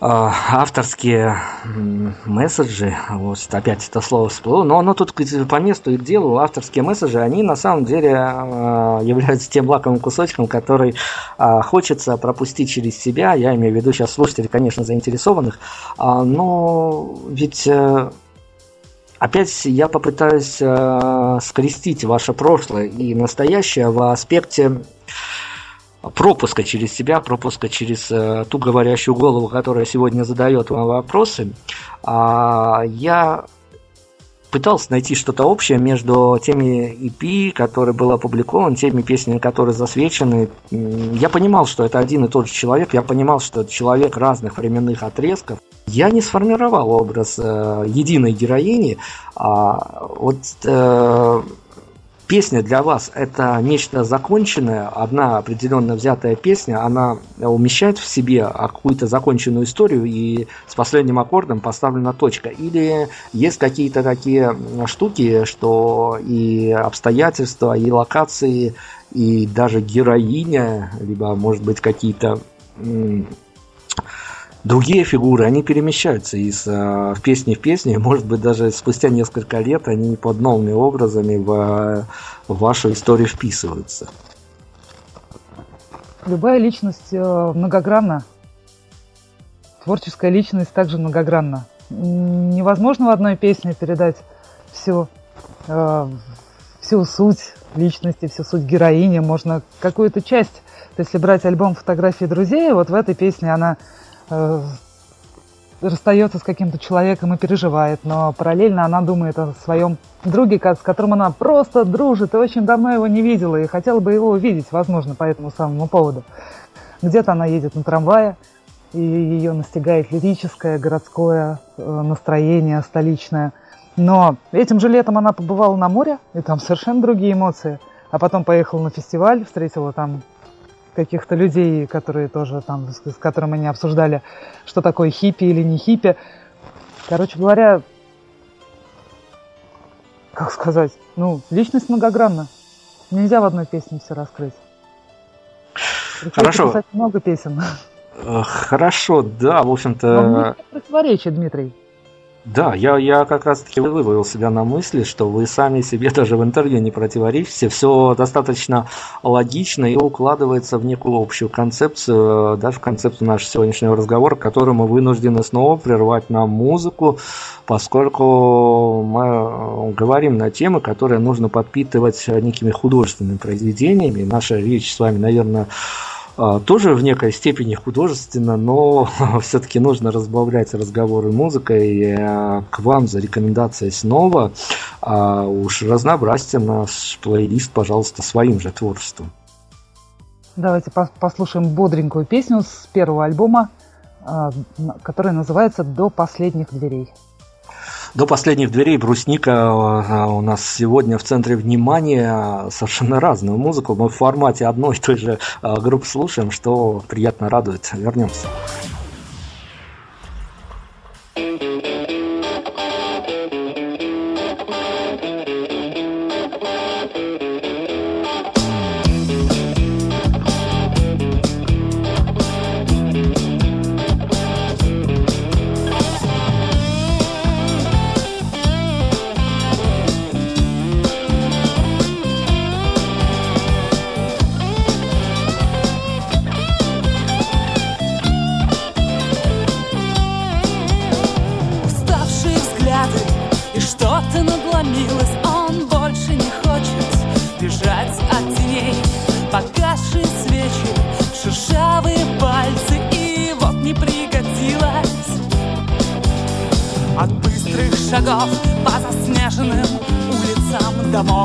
авторские месседжи, вот опять это слово всплыло, но оно тут по месту и к делу, авторские месседжи, они на самом деле а, являются тем лакомым кусочком, который а, хочется пропустить через себя, я имею в виду сейчас слушателей, конечно, заинтересованных, но ведь э, Опять я попытаюсь э, скрестить ваше прошлое и настоящее в аспекте пропуска через себя, пропуска через э, ту говорящую голову, которая сегодня задает вам вопросы, а, я пытался найти что-то общее между теми EP, которые был опубликован, теми песнями, которые засвечены. Я понимал, что это один и тот же человек, я понимал, что это человек разных временных отрезков. Я не сформировал образ э, единой героини, а вот э, песня для вас это нечто законченное, одна определенно взятая песня, она умещает в себе какую-то законченную историю и с последним аккордом поставлена точка. Или есть какие-то такие штуки, что и обстоятельства, и локации, и даже героиня, либо, может быть, какие-то другие фигуры, они перемещаются из э, песни в песни, может быть, даже спустя несколько лет они под новыми образами в, в вашу историю вписываются. Любая личность э, многогранна. Творческая личность также многогранна. Невозможно в одной песне передать всю, э, всю суть личности, всю суть героини. Можно какую-то часть. То есть, если брать альбом фотографии друзей, вот в этой песне она расстается с каким-то человеком и переживает, но параллельно она думает о своем друге, с которым она просто дружит и очень давно его не видела и хотела бы его увидеть, возможно, по этому самому поводу. Где-то она едет на трамвае, и ее настигает лирическое городское э, настроение столичное. Но этим же летом она побывала на море, и там совершенно другие эмоции. А потом поехала на фестиваль, встретила там каких-то людей, которые тоже там, с которыми они обсуждали, что такое хиппи или не хиппи. Короче говоря, как сказать, ну, личность многогранна. Нельзя в одной песне все раскрыть. Хорошо. Писать много песен. Э, хорошо, да, в общем-то... Но противоречие, Дмитрий. Да, я, я как раз-таки вывел себя на мысли, что вы сами себе даже в интервью не противоречите. Все достаточно логично и укладывается в некую общую концепцию, даже в концепцию нашего сегодняшнего разговора, который мы вынуждены снова прервать на музыку, поскольку мы говорим на темы, которые нужно подпитывать некими художественными произведениями. Наша речь с вами, наверное, тоже в некой степени художественно, но все-таки нужно разбавлять разговоры музыкой. А, к вам за рекомендацией снова. А уж разнообразьте наш плейлист, пожалуйста, своим же творчеством. Давайте послушаем бодренькую песню с первого альбома, а, которая называется «До последних дверей». До последних дверей брусника э, у нас сегодня в центре внимания совершенно разную музыку. Мы в формате одной и той же э, группы слушаем, что приятно радует. Вернемся.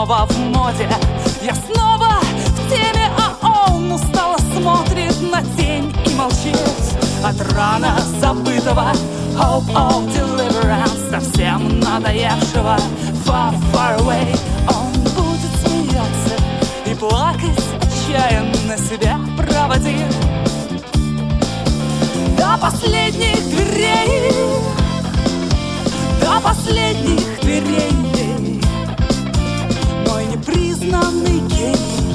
снова в моде. Я снова в теме, а он устало смотрит на тень и молчит. От рана забытого Hope of deliverance Совсем надоевшего. Far, far away Он будет смеяться и плакать Отчаянно себя проводив До последних дверей До последних дверей непризнанный гений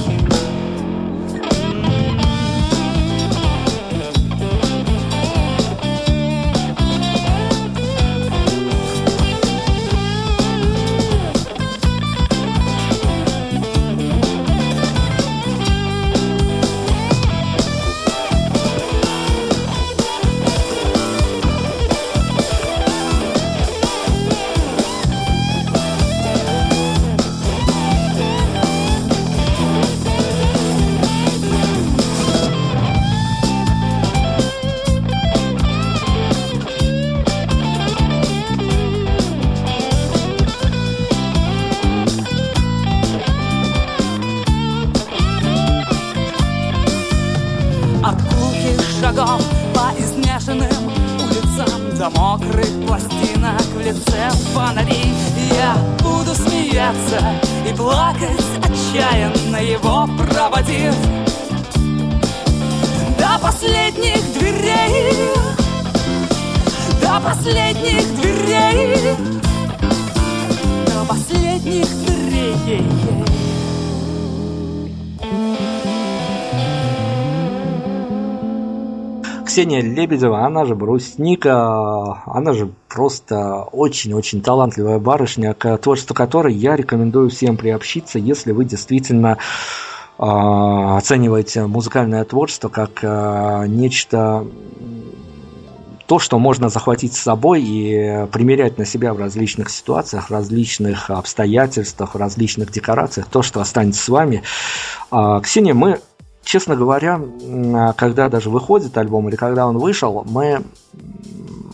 Ксения Лебедева, она же Брусника, она же просто очень-очень талантливая барышня, к творчеству которой я рекомендую всем приобщиться, если вы действительно э, оцениваете музыкальное творчество как э, нечто то, что можно захватить с собой и примерять на себя в различных ситуациях, различных обстоятельствах, различных декорациях, то, что останется с вами. А, Ксения, мы честно говоря, когда даже выходит альбом или когда он вышел, мы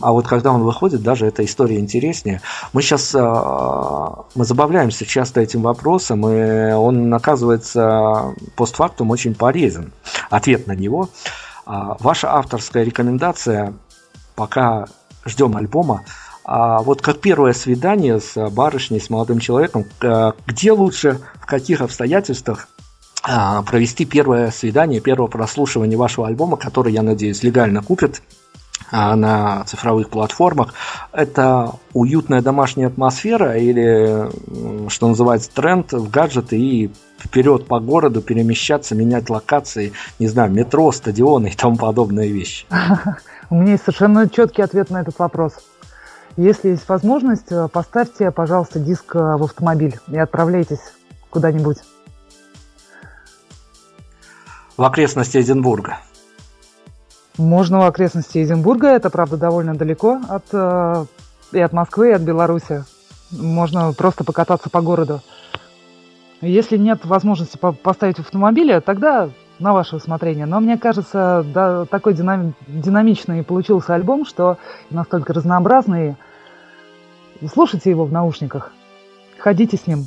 а вот когда он выходит, даже эта история интереснее. Мы сейчас мы забавляемся часто этим вопросом, и он оказывается постфактум очень полезен. Ответ на него. Ваша авторская рекомендация, пока ждем альбома, а вот как первое свидание с барышней, с молодым человеком, где лучше, в каких обстоятельствах провести первое свидание, первое прослушивание вашего альбома, который, я надеюсь, легально купят на цифровых платформах. Это уютная домашняя атмосфера или, что называется, тренд в гаджеты и вперед по городу перемещаться, менять локации, не знаю, метро, стадионы и тому подобные вещи? У меня есть совершенно четкий ответ на этот вопрос. Если есть возможность, поставьте, пожалуйста, диск в автомобиль и отправляйтесь куда-нибудь в окрестности Эдинбурга? Можно в окрестности Эдинбурга, это, правда, довольно далеко от, э, и от Москвы, и от Беларуси. Можно просто покататься по городу. Если нет возможности поставить в автомобиле, тогда на ваше усмотрение. Но мне кажется, да, такой динами- динамичный получился альбом, что настолько разнообразный. Слушайте его в наушниках, ходите с ним.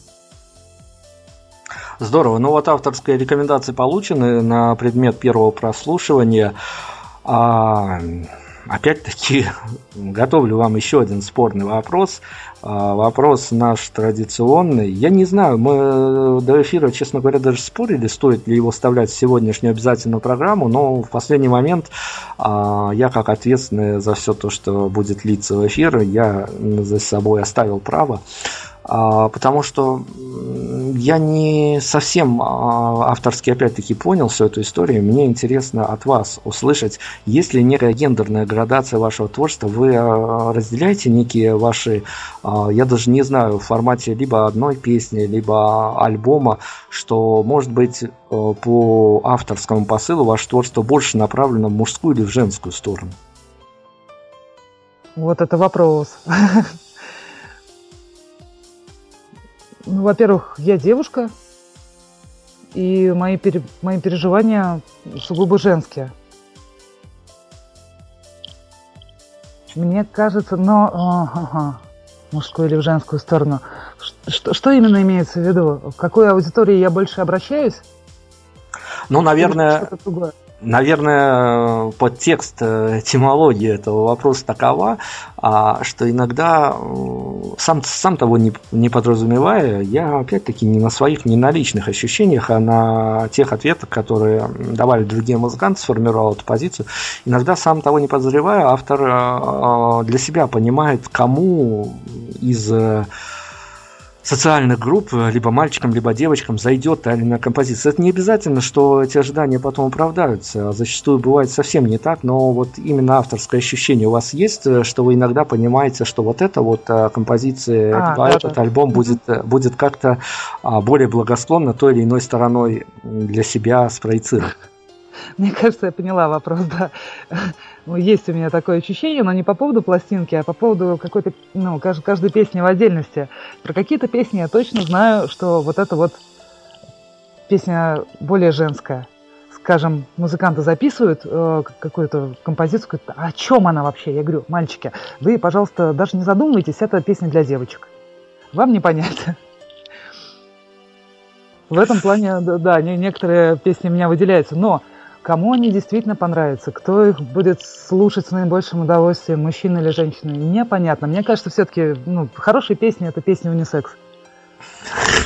Здорово. Ну вот авторские рекомендации получены на предмет первого прослушивания. А, опять-таки, готовлю вам еще один спорный вопрос. А, вопрос наш традиционный. Я не знаю, мы до эфира, честно говоря, даже спорили, стоит ли его вставлять в сегодняшнюю обязательную программу, но в последний момент а, я, как ответственный за все то, что будет литься в эфир, я за собой оставил право потому что я не совсем авторски опять-таки понял всю эту историю. Мне интересно от вас услышать, есть ли некая гендерная градация вашего творчества, вы разделяете некие ваши, я даже не знаю, в формате либо одной песни, либо альбома, что, может быть, по авторскому посылу ваше творчество больше направлено в мужскую или в женскую сторону? Вот это вопрос. Ну, во-первых, я девушка, и мои, пере, мои переживания сугубо женские. Мне кажется, но ага, мужскую или в женскую сторону, Что, что именно имеется в виду? В какой аудитории я больше обращаюсь? Ну, наверное, наверное, подтекст э, этимологии этого вопроса такова, а, что иногда, сам, сам того не, не подразумевая, я опять-таки не на своих, не на личных ощущениях, а на тех ответах, которые давали другие музыканты, сформировал эту позицию. Иногда, сам того не подозревая, автор э, для себя понимает, кому из социальных групп, э, либо мальчикам, либо девочкам зайдет та или иная композиция. Это не обязательно, что эти ожидания потом оправдаются. Зачастую бывает совсем не так, но вот именно авторское ощущение у вас есть, э, что вы иногда понимаете, что вот эта вот э, композиция, а, да, этот да. альбом будет, будет как-то а, более благосклонно той или иной стороной для себя спроецирован. Мне кажется, я поняла вопрос, да. Ну, есть у меня такое ощущение, но не по поводу пластинки, а по поводу какой-то, ну, каждой, каждой песни в отдельности. Про какие-то песни я точно знаю, что вот эта вот песня более женская. Скажем, музыканты записывают э, какую-то композицию, говорят, а о чем она вообще? Я говорю, мальчики, вы, пожалуйста, даже не задумывайтесь, это песня для девочек. Вам не понять. В этом плане, да, некоторые песни меня выделяются, но кому они действительно понравятся, кто их будет слушать с наибольшим удовольствием, мужчина или женщина, непонятно. Мне кажется, все-таки ну, хорошие песни – это песни унисекс.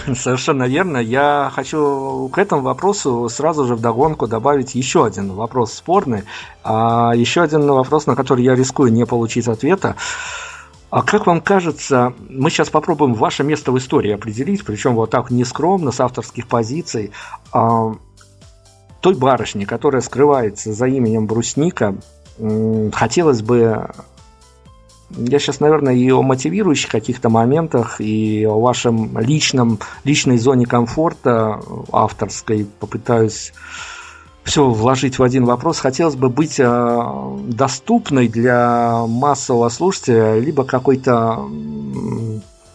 Совершенно верно. Я хочу к этому вопросу сразу же вдогонку добавить еще один вопрос спорный. А еще один вопрос, на который я рискую не получить ответа. А как вам кажется, мы сейчас попробуем ваше место в истории определить, причем вот так нескромно, с авторских позиций. Той барышни, которая скрывается за именем Брусника, хотелось бы я сейчас, наверное, и о мотивирующих каких-то моментах, и о вашем личном, личной зоне комфорта авторской попытаюсь все вложить в один вопрос. Хотелось бы быть э, доступной для массового слушателя, либо какой-то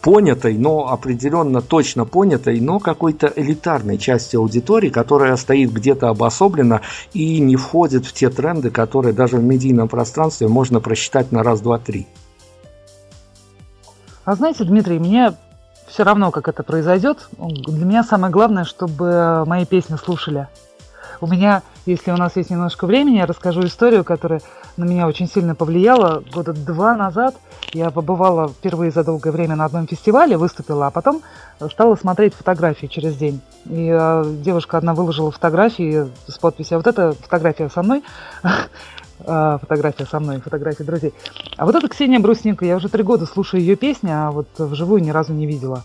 понятой, но определенно точно понятой, но какой-то элитарной части аудитории, которая стоит где-то обособленно и не входит в те тренды, которые даже в медийном пространстве можно просчитать на раз, два, три. А знаете, Дмитрий, мне все равно, как это произойдет. Для меня самое главное, чтобы мои песни слушали. У меня, если у нас есть немножко времени, я расскажу историю, которая на меня очень сильно повлияла. Года два назад я побывала впервые за долгое время на одном фестивале, выступила, а потом стала смотреть фотографии через день. И э, девушка одна выложила фотографии с подписью «А вот эта фотография со мной», фотография со мной, фотография друзей. А вот это Ксения Брусненко, я уже три года слушаю ее песни, а вот вживую ни разу не видела.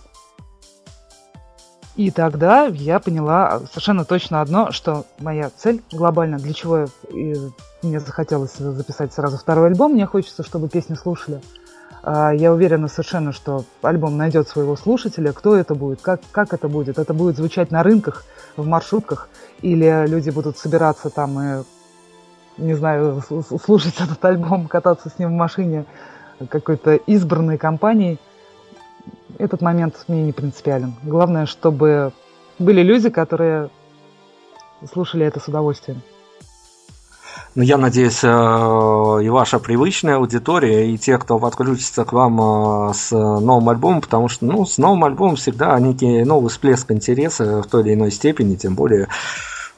И тогда я поняла совершенно точно одно, что моя цель глобально, для чего я, мне захотелось записать сразу второй альбом, мне хочется, чтобы песни слушали. А, я уверена совершенно, что альбом найдет своего слушателя. Кто это будет, как, как это будет? Это будет звучать на рынках, в маршрутках, или люди будут собираться там и, не знаю, слушать этот альбом, кататься с ним в машине какой-то избранной компанией – этот момент мне не принципиален. Главное, чтобы были люди, которые слушали это с удовольствием. Ну, я надеюсь, э, и ваша привычная аудитория, и те, кто подключится к вам э, с новым альбомом, потому что ну, с новым альбомом всегда некий новый всплеск интереса в той или иной степени, тем более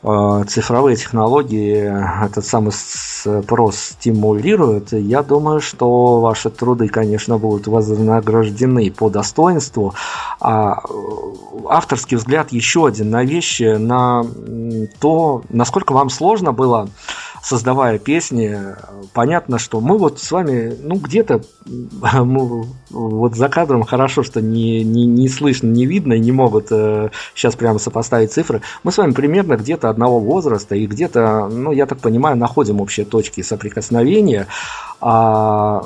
цифровые технологии этот самый спрос стимулируют, я думаю, что ваши труды, конечно, будут вознаграждены по достоинству. А э, авторский взгляд еще один на вещи, на то, насколько вам сложно было создавая песни, понятно, что мы вот с вами, ну, где-то вот за кадром хорошо, что не, не, не слышно, не видно, и не могут э, сейчас прямо сопоставить цифры. Мы с вами примерно где-то одного возраста и где-то, ну, я так понимаю, находим общие точки соприкосновения. А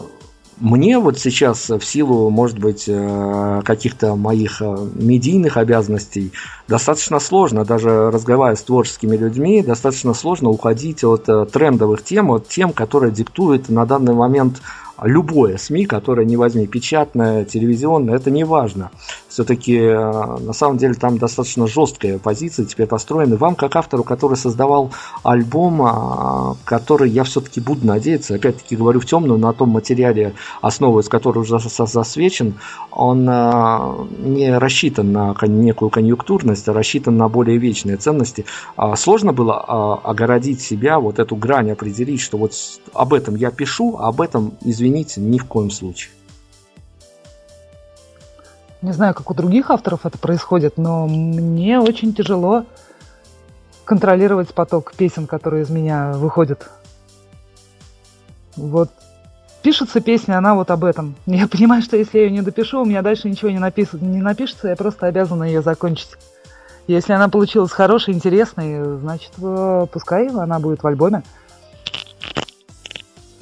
мне вот сейчас в силу, может быть, э, каких-то моих э, медийных обязанностей достаточно сложно, даже разговаривая с творческими людьми, достаточно сложно уходить от э, трендовых тем, от тем, которые диктует на данный момент любое СМИ, которое не возьми, печатное, телевизионное, это не важно. Все-таки э, на самом деле там достаточно жесткая позиция теперь построена. Вам, как автору, который создавал альбом, а, который я все-таки буду надеяться, опять-таки говорю в темную, на том материале, основываясь который уже засвечен, он э, не рассчитан на некую конъюнктурность, а рассчитан на более вечные ценности. А сложно было а, огородить себя, вот эту грань определить, что вот об этом я пишу, а об этом, извините, ни в коем случае. Не знаю, как у других авторов это происходит, но мне очень тяжело контролировать поток песен, которые из меня выходят. Вот пишется песня, она вот об этом. Я понимаю, что если я ее не допишу, у меня дальше ничего не, напис... не напишется, я просто обязана ее закончить. Если она получилась хорошей, интересной, значит, э, пускай она будет в альбоме.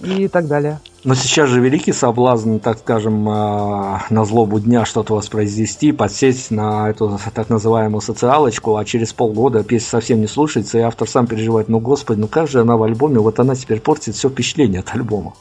И так далее. Но сейчас же великий соблазн, так скажем, э, на злобу дня что-то воспроизвести, подсесть на эту так называемую социалочку, а через полгода песня совсем не слушается, и автор сам переживает, ну господи, ну как же она в альбоме, вот она теперь портит все впечатление от альбома.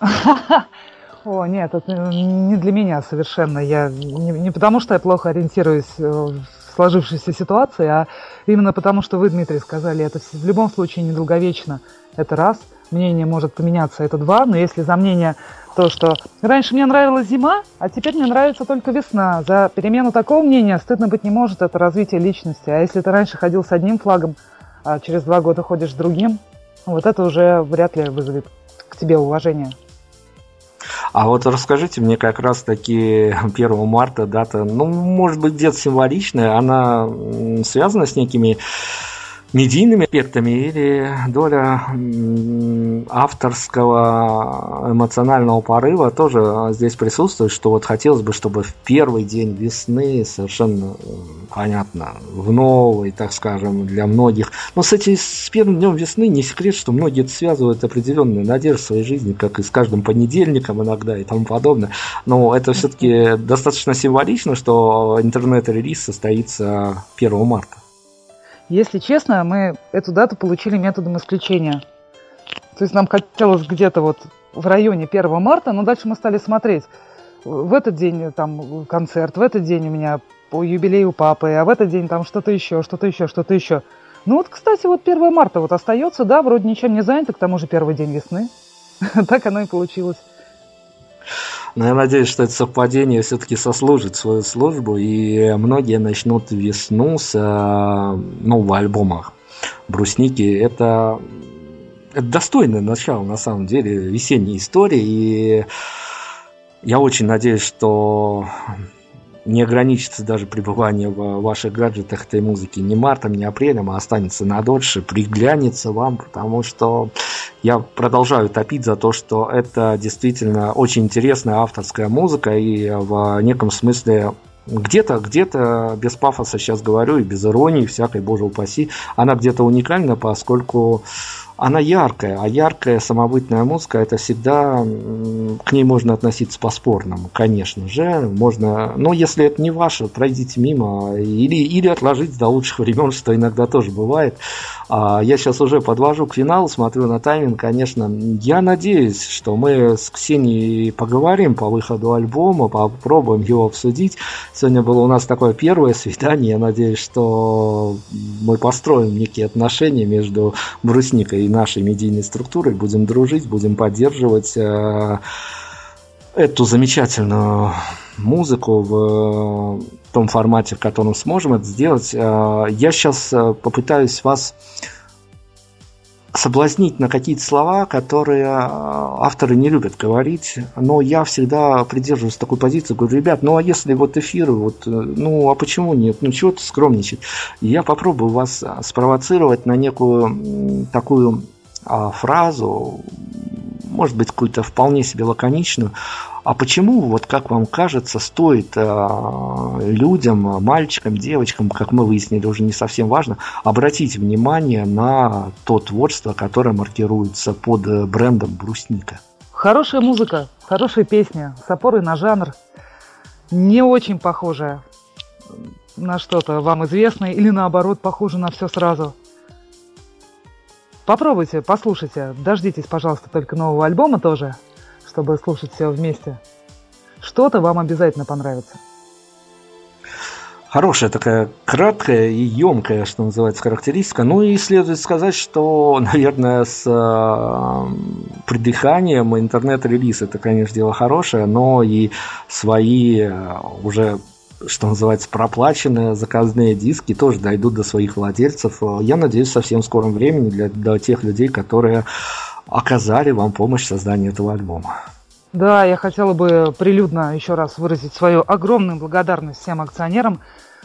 О, нет, это не для меня совершенно. Я не, не потому, что я плохо ориентируюсь э, в сложившейся ситуации, а именно потому, что вы, Дмитрий, сказали, это в любом случае недолговечно. Это раз – мнение может поменяться, это два, но если за мнение то, что раньше мне нравилась зима, а теперь мне нравится только весна. За перемену такого мнения стыдно быть не может, это развитие личности. А если ты раньше ходил с одним флагом, а через два года ходишь с другим, вот это уже вряд ли вызовет к тебе уважение. А вот расскажите мне как раз таки 1 марта дата, ну, может быть, где-то символичная, она связана с некими медийными аспектами или доля авторского эмоционального порыва тоже здесь присутствует, что вот хотелось бы, чтобы в первый день весны совершенно э, понятно, в новый, так скажем, для многих. Но с, этим, с первым днем весны не секрет, что многие это связывают определенные надежды в своей жизни, как и с каждым понедельником иногда и тому подобное. Но это все-таки достаточно символично, что интернет-релиз состоится 1 марта. Если честно, мы эту дату получили методом исключения. То есть нам хотелось где-то вот в районе 1 марта, но дальше мы стали смотреть. В этот день там концерт, в этот день у меня по юбилею папы, а в этот день там что-то еще, что-то еще, что-то еще. Ну вот, кстати, вот 1 марта вот остается, да, вроде ничем не занято, к тому же первый день весны. Так оно и получилось. Но я надеюсь, что это совпадение все-таки сослужит свою службу, и многие начнут весну с э, нового альбома «Брусники». Это, это достойное начало, на самом деле, весенней истории, и я очень надеюсь, что не ограничится даже пребывание в ваших гаджетах этой музыки не мартом, не апрелем, а останется на дольше, приглянется вам, потому что я продолжаю топить за то, что это действительно очень интересная авторская музыка и в неком смысле где-то, где-то без пафоса сейчас говорю и без иронии всякой, боже упаси, она где-то уникальна, поскольку она яркая, а яркая самобытная музыка это всегда к ней можно относиться по-спорному, конечно же, можно, но если это не ваше, пройдите мимо или, или отложить до лучших времен, что иногда тоже бывает. А я сейчас уже подвожу к финалу, смотрю на тайминг, конечно, я надеюсь, что мы с Ксенией поговорим по выходу альбома, попробуем его обсудить. Сегодня было у нас такое первое свидание, я надеюсь, что мы построим некие отношения между Брусникой и нашей медийной структурой, будем дружить, будем поддерживать э, эту замечательную музыку в том формате, в котором сможем это сделать. Э, я сейчас э, попытаюсь вас соблазнить на какие-то слова, которые авторы не любят говорить, но я всегда придерживаюсь такой позиции, говорю, ребят, ну а если вот эфиры, вот, ну а почему нет, ну чего ты скромничать? Я попробую вас спровоцировать на некую такую а, фразу, может быть, какую-то вполне себе лаконичную. А почему, вот как вам кажется, стоит э, людям, мальчикам, девочкам, как мы выяснили, уже не совсем важно, обратить внимание на то творчество, которое маркируется под брендом брусника? Хорошая музыка, хорошая песня, с опорой на жанр, не очень похожая на что-то вам известное или наоборот похоже на все сразу. Попробуйте, послушайте, дождитесь, пожалуйста, только нового альбома тоже. чтобы слушать все вместе. Что-то вам обязательно понравится. Хорошая такая краткая и емкая, что называется, характеристика. Ну и следует сказать, что, наверное, с э, придыханием интернет-релиз это, конечно, дело хорошее, но и свои э, уже что называется, проплаченные заказные диски тоже дойдут до своих владельцев. Я надеюсь, в совсем скором времени для, для тех людей, которые оказали вам помощь в создании этого альбома. Да, я хотела бы прилюдно еще раз выразить свою огромную благодарность всем акционерам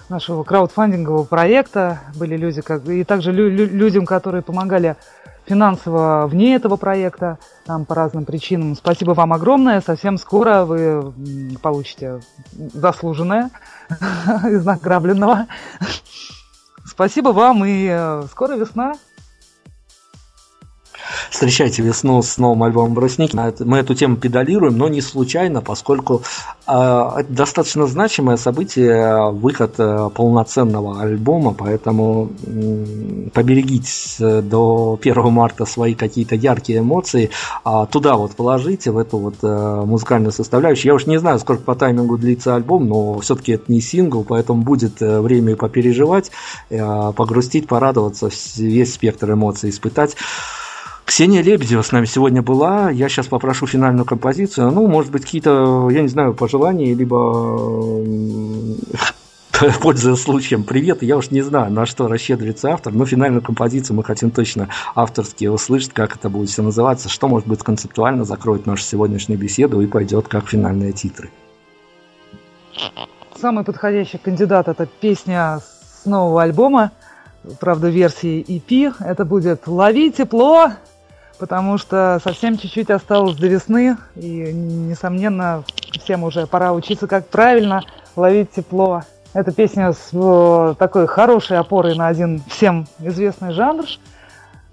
нашего краудфандингового проекта. Были люди, как, и также лю- людям, которые помогали финансово вне этого проекта, там по разным причинам. Спасибо вам огромное. Совсем скоро вы получите заслуженное из награбленного. Спасибо вам и э, скоро весна. Встречайте весну с новым альбомом «Брусники». Мы эту тему педалируем, но не случайно, поскольку э, это достаточно значимое событие, выход э, полноценного альбома, поэтому э, поберегите до 1 марта свои какие-то яркие эмоции, а туда вот положите, в эту вот э, музыкальную составляющую. Я уж не знаю, сколько по таймингу длится альбом, но все-таки это не сингл, поэтому будет э, время попереживать, э, погрустить, порадоваться, весь спектр эмоций испытать. Ксения Лебедева с нами сегодня была. Я сейчас попрошу финальную композицию. Ну, может быть, какие-то, я не знаю, пожелания, либо пользуясь случаем, привет, я уж не знаю, на что расщедривается автор, но финальную композицию мы хотим точно авторски услышать, как это будет все называться, что, может быть, концептуально закроет нашу сегодняшнюю беседу и пойдет как финальные титры. Самый подходящий кандидат – это песня с нового альбома, правда, версии EP. Это будет «Лови тепло», потому что совсем чуть-чуть осталось до весны, и, несомненно, всем уже пора учиться, как правильно ловить тепло. Эта песня с э, такой хорошей опорой на один всем известный жанр,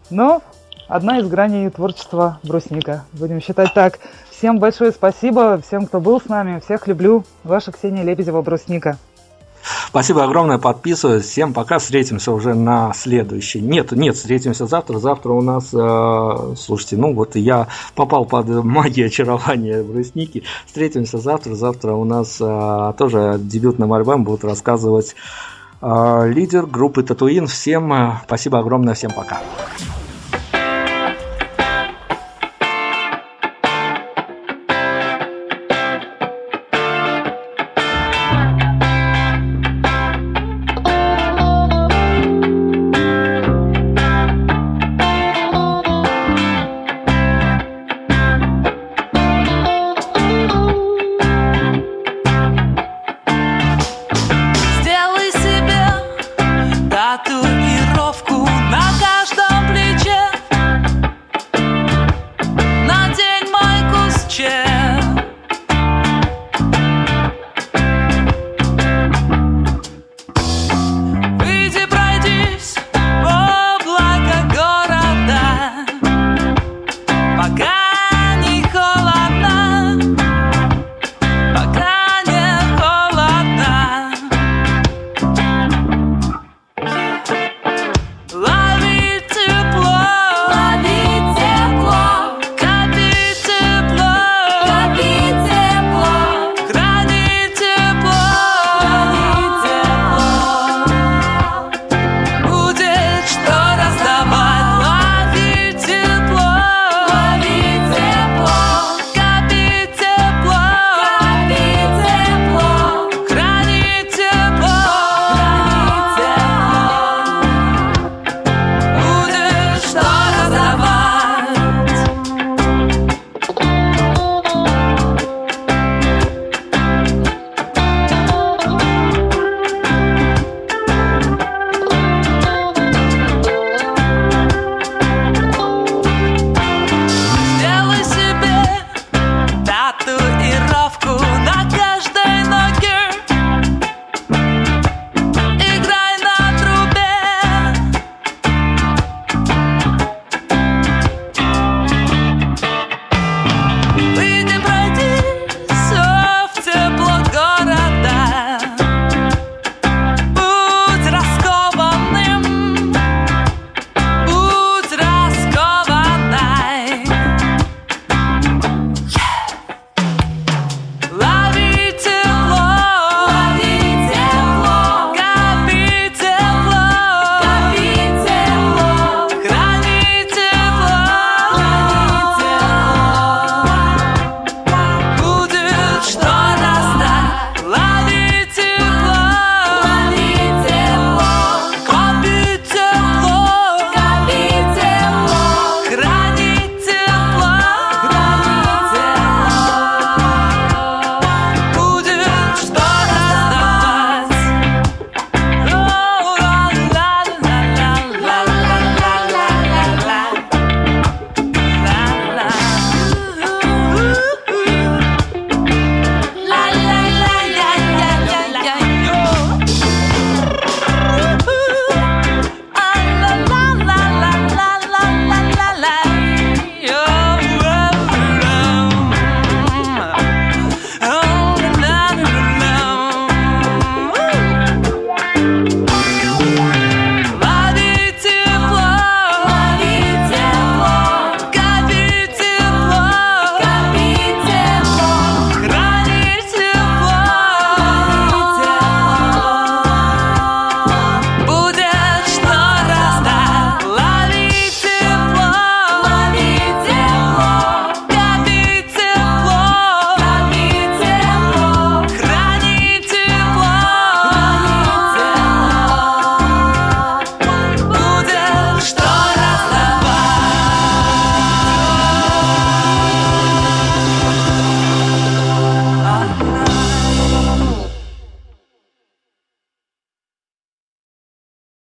но одна из граней творчества брусника. Будем считать так. Всем большое спасибо, всем, кто был с нами. Всех люблю. Ваша Ксения Лебедева-Брусника. Спасибо огромное, подписываюсь. Всем пока, встретимся уже на следующий. Нет, нет, встретимся завтра. Завтра у нас, э, слушайте, ну вот я попал под магию очарования брусники. Встретимся завтра. Завтра у нас э, тоже дебютным альбом будут рассказывать э, лидер группы Татуин. Всем э, спасибо огромное, всем пока.